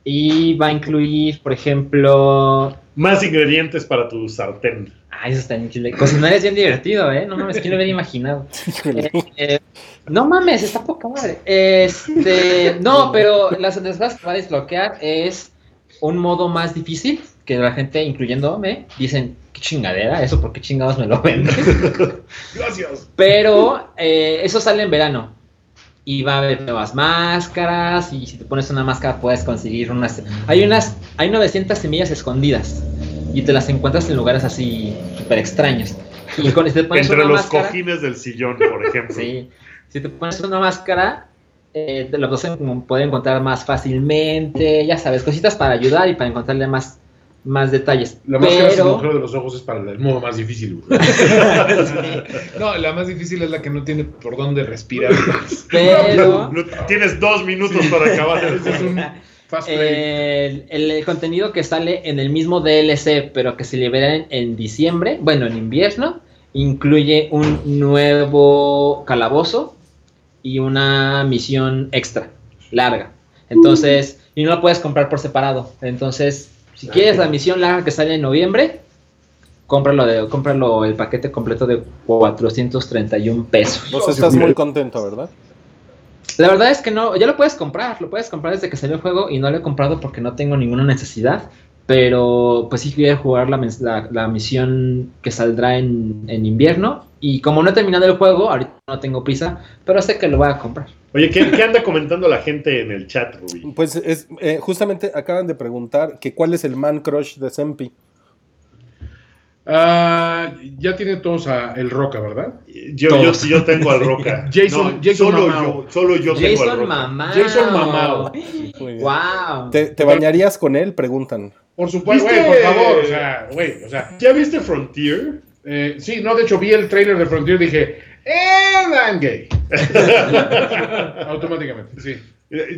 y va a incluir, por ejemplo... Más ingredientes para tu sartén. Ay, eso está increíble. Cocinar es bien divertido, ¿eh? No mames, quién lo hubiera imaginado. <laughs> Eh, eh, no mames, está poca madre. Este, no, pero las, cosas que va a desbloquear es un modo más difícil que la gente, incluyéndome, dicen, qué chingadera, eso por qué chingados me lo venden. <laughs> Gracias. Pero eh, eso sale en verano. Y va a haber nuevas máscaras. Y si te pones una máscara, puedes conseguir unas. Hay unas. Hay 900 semillas escondidas. Y te las encuentras en lugares así súper extraños. Y con, si te pones Entre una los máscara, cojines del sillón, por ejemplo. Sí. Si te pones una máscara, eh, te lo poder encontrar más fácilmente. Ya sabes, cositas para ayudar y para encontrarle más, más detalles. La máscara sin Pero, agujero de los ojos es para el modo más difícil, güey. <laughs> No, la más difícil es la que no tiene por dónde respirar. pero <laughs> No, tienes dos minutos para acabar. Ese es un fast play. el, el contenido que sale en el mismo DLC, pero que se libera en, en diciembre, bueno, en invierno, incluye un nuevo calabozo y una misión extra, larga. Entonces, y no la puedes comprar por separado. Entonces, si quieres la misión larga que sale en noviembre, cómpralo, de, cómpralo el paquete completo de 431 pesos. O sea, estás muy contento, ¿verdad? La verdad es que no, ya lo puedes comprar, lo puedes comprar desde que salió el juego y no lo he comprado porque no tengo ninguna necesidad. Pero pues sí quiero jugar la, la- la misión que saldrá en, en invierno. Y como no he terminado el juego, ahorita no tengo prisa, pero sé que lo voy a comprar. Oye, ¿qué, qué anda comentando la gente en el chat, Ruby? Pues es, eh, justamente acaban de preguntar que cuál es el man crush de Sempi. Ah, ya tiene todos a El Roca, ¿verdad? Yo, yo, sí, yo tengo al Roca. <laughs> Jason- No, Jason solo Mamao. yo, solo yo tengo al Jason Roca. Mamao. Jason Mamao. Wow. ¿Te, te bañarías con él? Preguntan. Por supuesto, güey, por favor. O sea, güey, o sea. ¿Ya viste Frontier? eh, sí, no, de hecho vi el trailer de Frontier y dije, ¡Eh, I'm gay! <laughs> Automáticamente, sí.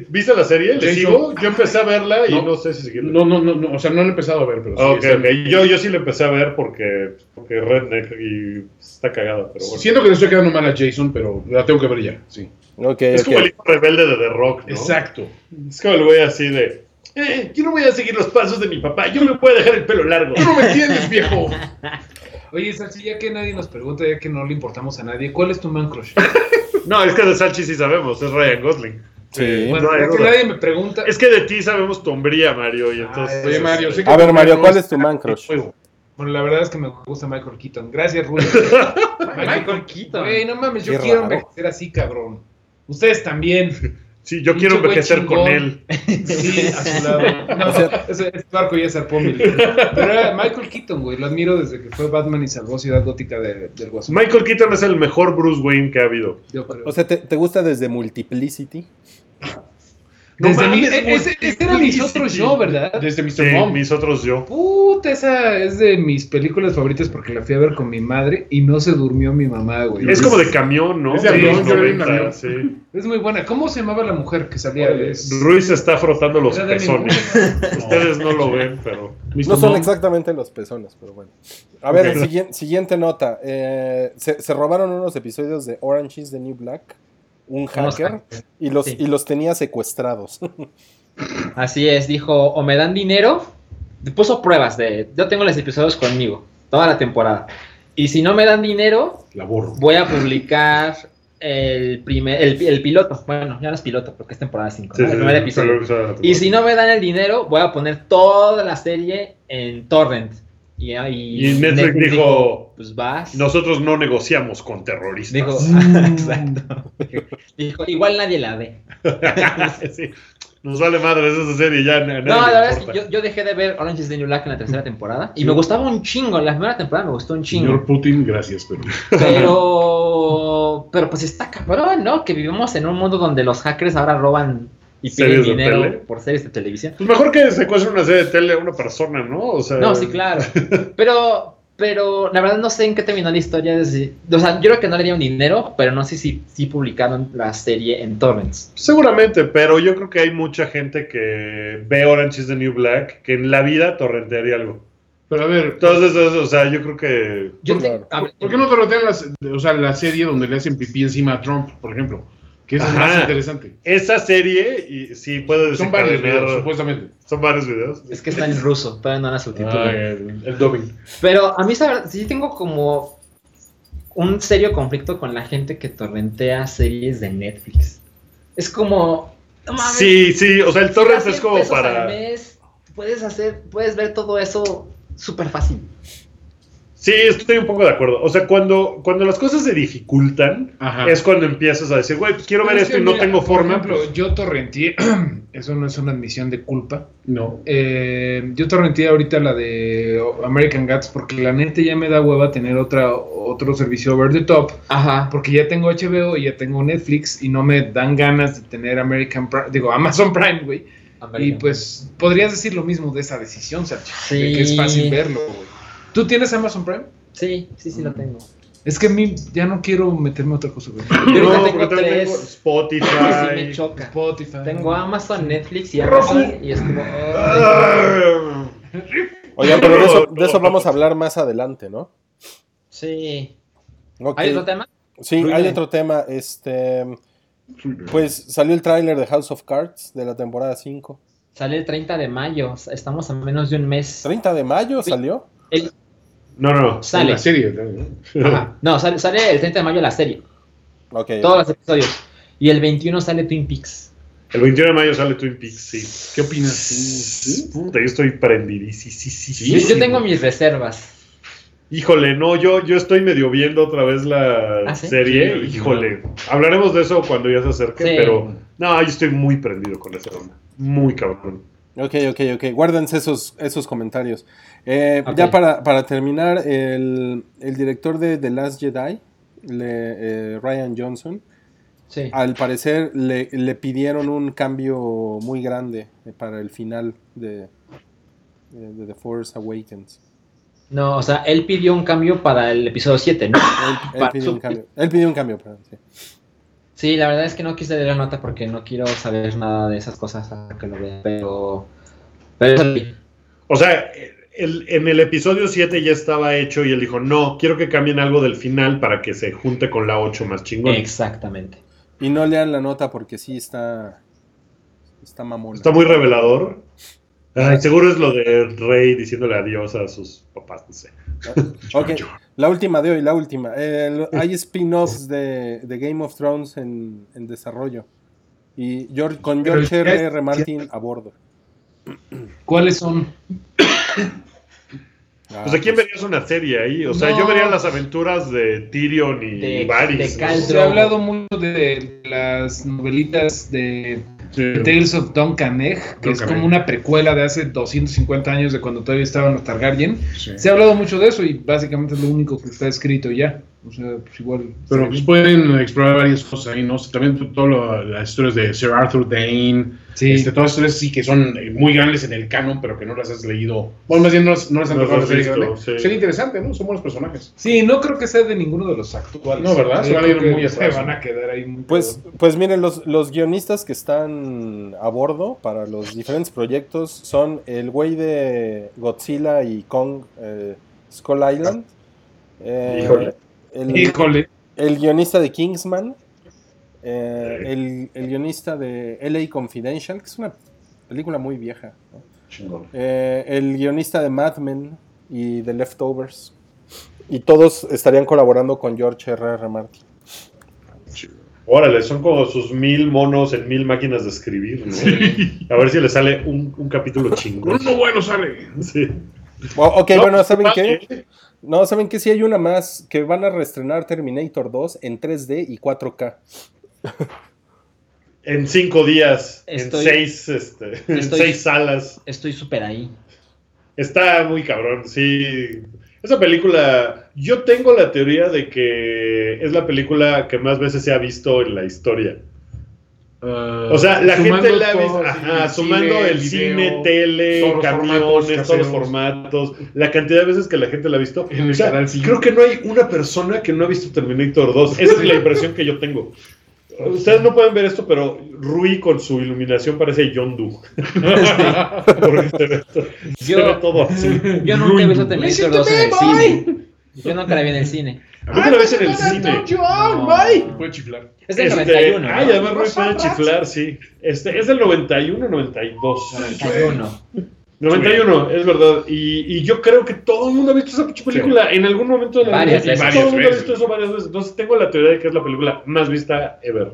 ¿Viste la serie? ¿Le sigo? Yo empecé a verla y No. no, sé si seguirla. No, no, no, no, o sea, no lo he empezado a ver, pero sí. Ok, está- ok. Yo, yo sí la empecé a ver porque, porque Redneck y está cagada, pero bueno. Siento que le estoy quedando mal a Jason, pero la tengo que ver ya, sí. Ok, es como el hijo rebelde de The Rock, ¿no? Exacto. Es como el güey así de... "Eh, yo no voy a seguir los pasos de mi papá, yo me voy a dejar el pelo largo. Tú no me entiendes, viejo. <laughs> Oye, Salchi, ya que nadie nos pregunta, ya que no le importamos a nadie, ¿cuál es tu man crush? <laughs> No, es que de Salchi sí sabemos, es Ryan Gosling. Sí. Bueno, no hay ya que nadie me pregunta. Es que de ti sabemos tu hombría, Mario, y entonces... Ay, Oye, Mario, que A ver, Mario, ¿cuál es tu man crush? Bueno, la verdad es que me gusta Michael Keaton. Gracias, Rubén. <laughs> Michael Keaton. Güey, no mames, yo Qué quiero raro. envejecer así, cabrón. Ustedes también. <laughs> Sí, yo quiero envejecer con él. <laughs> Sí, a su lado. No, O sea- ese, ese barco ya zarpó mi Pero era Michael Keaton, güey. Lo admiro desde que fue Batman y salvó Ciudad Gótica de- del Guasón. Michael Keaton es el mejor Bruce Wayne que ha habido. Yo creo. O sea, ¿te, te gusta desde Multiplicity? Desde no mi- mames, e- ese, ese era mis otros yo, ¿verdad? Desde Mr. Sí, Mom. mis otros yo. Puta, esa es de mis películas favoritas porque la fui a ver con mi madre y no se durmió mi mamá, güey. Es como de camión, ¿no? Es de avión, los yo vi un 90, avión. sí. <laughs> Es muy buena. ¿Cómo se llamaba la mujer que salía? Es- Ruiz está frotando los pezones. <laughs> Ustedes no lo ven, pero... Mr. No son Mom. exactamente los pezones, pero bueno. A ver, siguiente nota. Eh, se, se robaron unos episodios de Orange is the New Black, un hacker, y los, Sí. y los tenía secuestrados. <laughs> Así es, dijo, o me dan dinero, puso pruebas de, yo tengo los episodios conmigo, toda la temporada. Y si no me dan dinero, La borro. voy a publicar el primer, el, el piloto. Bueno, ya no es piloto, porque es temporada 5, Sí, el sí, primer sí, episodio. pero- Y si no me dan el dinero, voy a poner toda la serie en torrent. Y, y, Y Netflix dijo, pues vas. Nosotros no negociamos con terroristas. Dijo, <laughs> exacto. <laughs> Dijo, igual nadie la ve. <laughs> Sí, Nos vale madre esa serie, ya No, la verdad es que yo, yo dejé de ver Orange is the New Black en la tercera temporada y me gustaba un chingo. La primera temporada me gustó un chingo. Señor Putin, gracias, pero. Pero, pero pues está cabrón, ¿no? Que vivimos en un mundo donde los hackers ahora roban y piden de dinero tele. por series de televisión. Pues mejor que secuestre una serie de tele a una persona, ¿no? O sea, No, sí, claro. <laughs> Pero, pero la verdad no sé en qué terminó la historia. o sea, yo creo que no le dieron dinero, pero no sé si, si publicaron la serie en torrents. Seguramente, pero yo creo que hay mucha gente que ve Orange is the New Black que en la vida torrentearía algo. Pero a ver, Entonces, o sea, yo creo que... Yo Claro. te- a ver, ¿por qué no las, o sea, la serie donde le hacen pipí encima a Trump, por ejemplo? Que es más interesante. Esa serie, y sí puede Son varios videos, supuestamente. Son varios videos. Es que está en ruso, todavía no la subtitulo. Ah, el, el dubbing. Pero a mí, ¿sabes? sí tengo como un serio conflicto con la gente que torrentea series de Netflix. Es como. no mames, Sí, sí, o sea, el torrent si es como 100 pesos al para... mes, puedes hacer, puedes ver todo eso súper fácil. Sí, estoy un poco de acuerdo. O sea, cuando, cuando las cosas se dificultan, Ajá. es cuando empiezas a decir, güey, pues quiero ver Es esto y no mira, tengo por forma. ejemplo, pues, yo torrenteé. <clears throat> Eso no es una admisión de culpa. No. Eh, yo torrenteé ahorita la de American Gods porque la neta ya me da hueva tener otra, otro servicio over the top. Ajá. Porque ya tengo HBO y ya tengo Netflix y no me dan ganas de tener American Prime, digo Amazon Prime, güey. American. Y pues podrías decir lo mismo de esa decisión, Sachi. Sí. de que es fácil verlo, güey. ¿Tú tienes Amazon Prime? Sí, sí, sí lo tengo. Es que a mí ya no quiero meterme a otra cosa, güey. Yo No, tengo tres. tengo Sí me Spotify. choca. Spotify. Tengo Amazon, Netflix y Amazon y es como... <laughs> Oigan, pero de eso, de eso vamos a hablar más adelante, ¿no? Sí. ¿Hay otro tema? Sí, hay otro tema. Este, pues salió el tráiler de House of Cards de la temporada 5. Sale el 30 de mayo. Estamos a menos de un mes. 30 de mayo salió. El- No, no, no. sale. La serie. ¿no? Ajá. No, sale, sale el 30 de mayo la serie. Ok. Todos los episodios. Y el 21 sale Twin Peaks. El 21 de mayo sale Twin Peaks, sí. ¿Qué opinas tú? Puta, yo estoy prendidísimo. Yo, yo tengo mis reservas. Híjole, no, yo, yo estoy medio viendo otra vez la ¿Ah, sí? serie. Sí. Híjole, hablaremos de eso cuando ya se acerque, Sí. pero no, yo estoy muy prendido con esa onda. Muy cabrón. Ok, ok, ok. Guárdense esos, esos comentarios. Eh. Ya para, para terminar, el, el director de The Last Jedi, le- eh, Ryan Johnson, Sí. al parecer le, le pidieron un cambio muy grande eh, para el final de, de- de The Force Awakens. No, o sea, él pidió un cambio para el episodio 7, ¿no? Él, él pidió un cambio. Él pidió un cambio, perdón, sí. Sí, la verdad es que no quise leer la nota porque no quiero saber nada de esas cosas hasta que lo vea. Pero. O sea, el- en el episodio 7 ya estaba hecho y él dijo, no, quiero que cambien algo del final para que se junte con la 8 más chingón. Exactamente. Y no lean la nota porque sí está. Está mamona. Está muy revelador. Ay, seguro es lo de Rey diciéndole adiós a sus papás, no sé. Ok, la última de hoy, la última. El- <laughs> hay spin-offs de, de Game of Thrones en, en desarrollo. Y George- con George ya R. Martin a bordo. ¿Cuáles son? Ah, Pues, ¿de quién verías una serie ahí? O sea, No. yo vería las aventuras de Tyrion y De- Varys. de ¿no? Cal- Se ha hablado mucho de las novelitas de Sí. Tales of Duncan Egg, que es como una precuela de hace 250 años de cuando todavía estaban los Targaryen. Sí. Se ha hablado mucho de eso y básicamente es lo único que está escrito ya. O sea, pues igual. Pero pues pueden explorar varias cosas ahí, ¿no? También todas las historias de Sir Arthur Dane, Sí. este, todas historias sí que son eh, muy grandes en el canon, pero que no las has leído. Bueno, más bien no, las- no las han No las visto, sí. Sería interesante, ¿no? Son buenos personajes. Sí, no creo que sea de ninguno de los actuales. No, ¿verdad? Se van a ir creo que muy se atrás, van ¿no? a quedar ahí muy Pues, pedo. pues miren, los, los guionistas que están a bordo para los diferentes proyectos son el güey de Godzilla y Kong eh, Skull Island. eh, Híjole. el, Híjole. el guionista de Kingsman. Eh, el, el guionista de LA Confidential, que es una película muy vieja. ¿no? Chingón. Eh, el guionista de Mad Men y The Leftovers. Y todos estarían colaborando con George R. R. Martin. Órale, son como sus mil monos en mil máquinas de escribir, ¿no? A ver si le sale un, un capítulo <laughs> chingón. Uno bueno sale. Sí. O- ok, No, bueno, ¿saben qué? eh, No, ¿saben qué? Sí hay una más que van a reestrenar Terminator 2 en 3D y 4K. En cinco días, Estoy- en seis, este, <laughs> en seis salas. Estoy súper ahí. Está muy cabrón, sí. Esa película, yo tengo la teoría de que es la película que más veces se ha visto en la historia. O sea, la gente la ha visto, ajá, sumando el cine, tele, todos camiones, todos los formatos, la cantidad de veces que la gente la ha visto. En el O sea, canal cinco. creo que no hay una persona que no ha visto Terminator 2. Esa es la impresión que yo tengo. Ustedes no pueden ver esto, pero Rui con su iluminación parece Yondu. <laughs> Porque se ve, se todo así. Yo nunca he visto Terminator Listen to 2 en el cine. Yo nunca la vi en el cine. ¿Por qué la ves en el cine? No. Puede chiflar. Es del Este, 91. ¿no? Ay, además Rui puede chiflar, sí. Este, es del 91 92. 91. 91, es verdad. Y, y yo creo que todo el mundo ha visto esa pinche película en algún momento de la Varias vida. Y veces. Todo el mundo ha visto eso varias veces. Entonces tengo la teoría de que es la película más vista ever.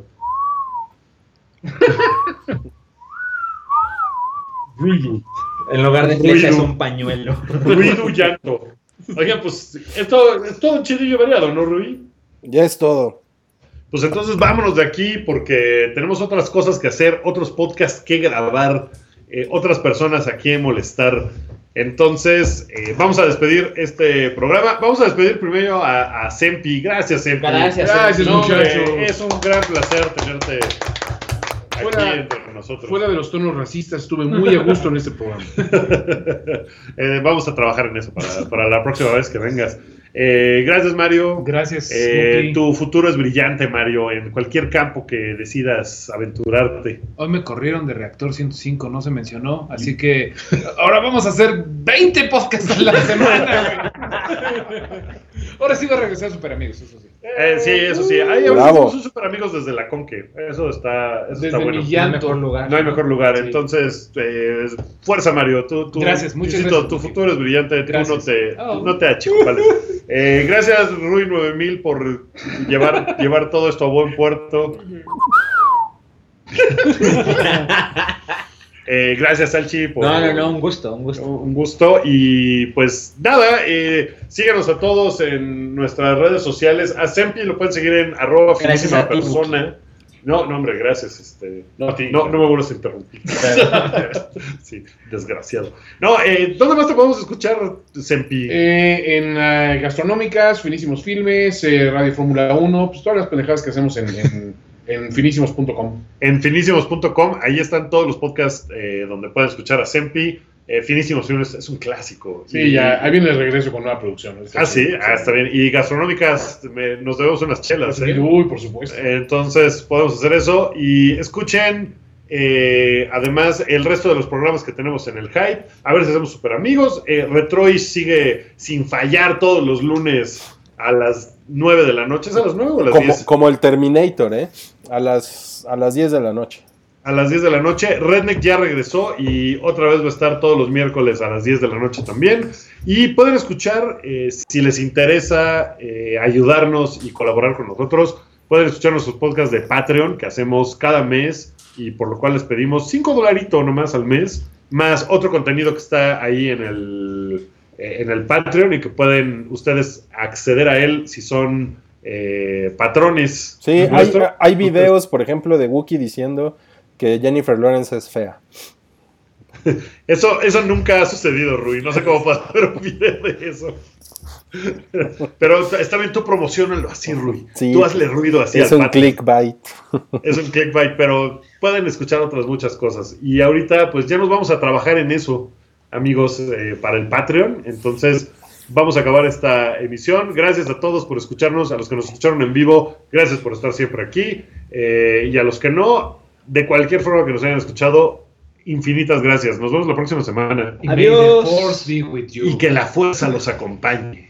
<laughs> Ruido. En lugar de flecha es un pañuelo. <laughs> Ruido llanto. Oigan, pues esto es todo un chidillo variado, ¿no, Rui? Ya es todo. Pues entonces vámonos de aquí porque tenemos otras cosas que hacer, otros podcasts que grabar, eh, otras personas a quien molestar. Entonces, eh, vamos a despedir este programa. Vamos a despedir primero a, a Sempi. Gracias, Sempi. Gracias, Gracias, Sempi. No, hombre, muchachos. es un gran placer tenerte fuera- entre nosotros. Fuera de los tonos racistas, estuve muy a gusto en este programa. <laughs> Eh, vamos a trabajar en eso para, para la próxima vez que vengas. Eh, gracias, Mario. Gracias. Eh, tu futuro es brillante, Mario, en cualquier campo que decidas aventurarte. Hoy me corrieron de Reactor 105, no se mencionó, así que ahora vamos a hacer 20 podcasts a la semana. <laughs> Ahora sí va a regresar Super Amigos, eso sí. Eh, sí, eso sí. Ahora somos super amigos desde la Conque. Eso está, eso Desde está bueno. mi No hay mejor lugar. No hay mejor lugar. Sí. Entonces, eh, fuerza, Mario. Tú, tú- Gracias, muchas gracias, Tu futuro es brillante. Tú no te, Oh. no te achicopales. <laughs> Eh, gracias, Rui 9000, por llevar, llevar todo esto a buen puerto. <laughs> Eh, gracias, Salchi, por. No, no, no, un gusto, un gusto. Un gusto y pues nada, eh, síganos a todos en nuestras redes sociales. A Sempi lo pueden seguir en arroba finísima persona. No, no, hombre, gracias. Este, No, a ti. no, no me vuelvas a interrumpir. <laughs> sí, desgraciado. No, eh, ¿dónde más te podemos escuchar, Sempi? Eh, en eh, Gastronómicas, Finísimos Filmes, eh, Radio Fórmula 1, pues todas las pendejadas que hacemos en, en, en finísimos.com. En finísimos.com, ahí están todos los podcasts eh, donde pueden escuchar a Sempi. Eh, Finísimos Filmes es un clásico. Sí, Y- ya, ahí viene el regreso con nueva producción. Ah, sí, ah, está bien. Y gastronómicas, me- nos debemos unas chelas. ¿eh? Uy, por supuesto. Entonces podemos hacer eso y escuchen eh, además el resto de los programas que tenemos en el Hype. A ver si hacemos super amigos. Eh, Retroish sigue sin fallar todos los lunes a las 9 de la noche. ¿Es a las 9 o a las Como, 10? como el Terminator, ¿eh? A las, a las 10 de la noche. A las 10 de la noche. Redneck ya regresó y otra vez va a estar todos los miércoles a las 10 de la noche también. Y pueden escuchar, eh, si les interesa eh, ayudarnos y colaborar con nosotros, pueden escuchar nuestros podcasts de Patreon que hacemos cada mes y por lo cual les pedimos 5 dolaritos nomás al mes, más otro contenido que está ahí en el, en el Patreon y que pueden ustedes acceder a él si son eh, patrones. Sí, hay, hay videos, por ejemplo, de Wookiee diciendo que Jennifer Lawrence es fea. <laughs> Eso, eso nunca ha sucedido, Rui. No sé cómo puedo haber un video de eso. Pero está bien, tú promocionalo así, Rui. Sí. Tú hazle ruido así es al un patio. clickbait. Es un clickbait, pero pueden escuchar otras muchas cosas. Y ahorita, pues ya nos vamos a trabajar en eso, amigos, eh, para el Patreon. Entonces, vamos a acabar esta emisión. Gracias a todos por escucharnos, a los que nos escucharon en vivo, gracias por estar siempre aquí. Eh, y a los que no, de cualquier forma que nos hayan escuchado, infinitas gracias. Nos vemos la próxima semana. Adiós. Y que la fuerza los acompañe.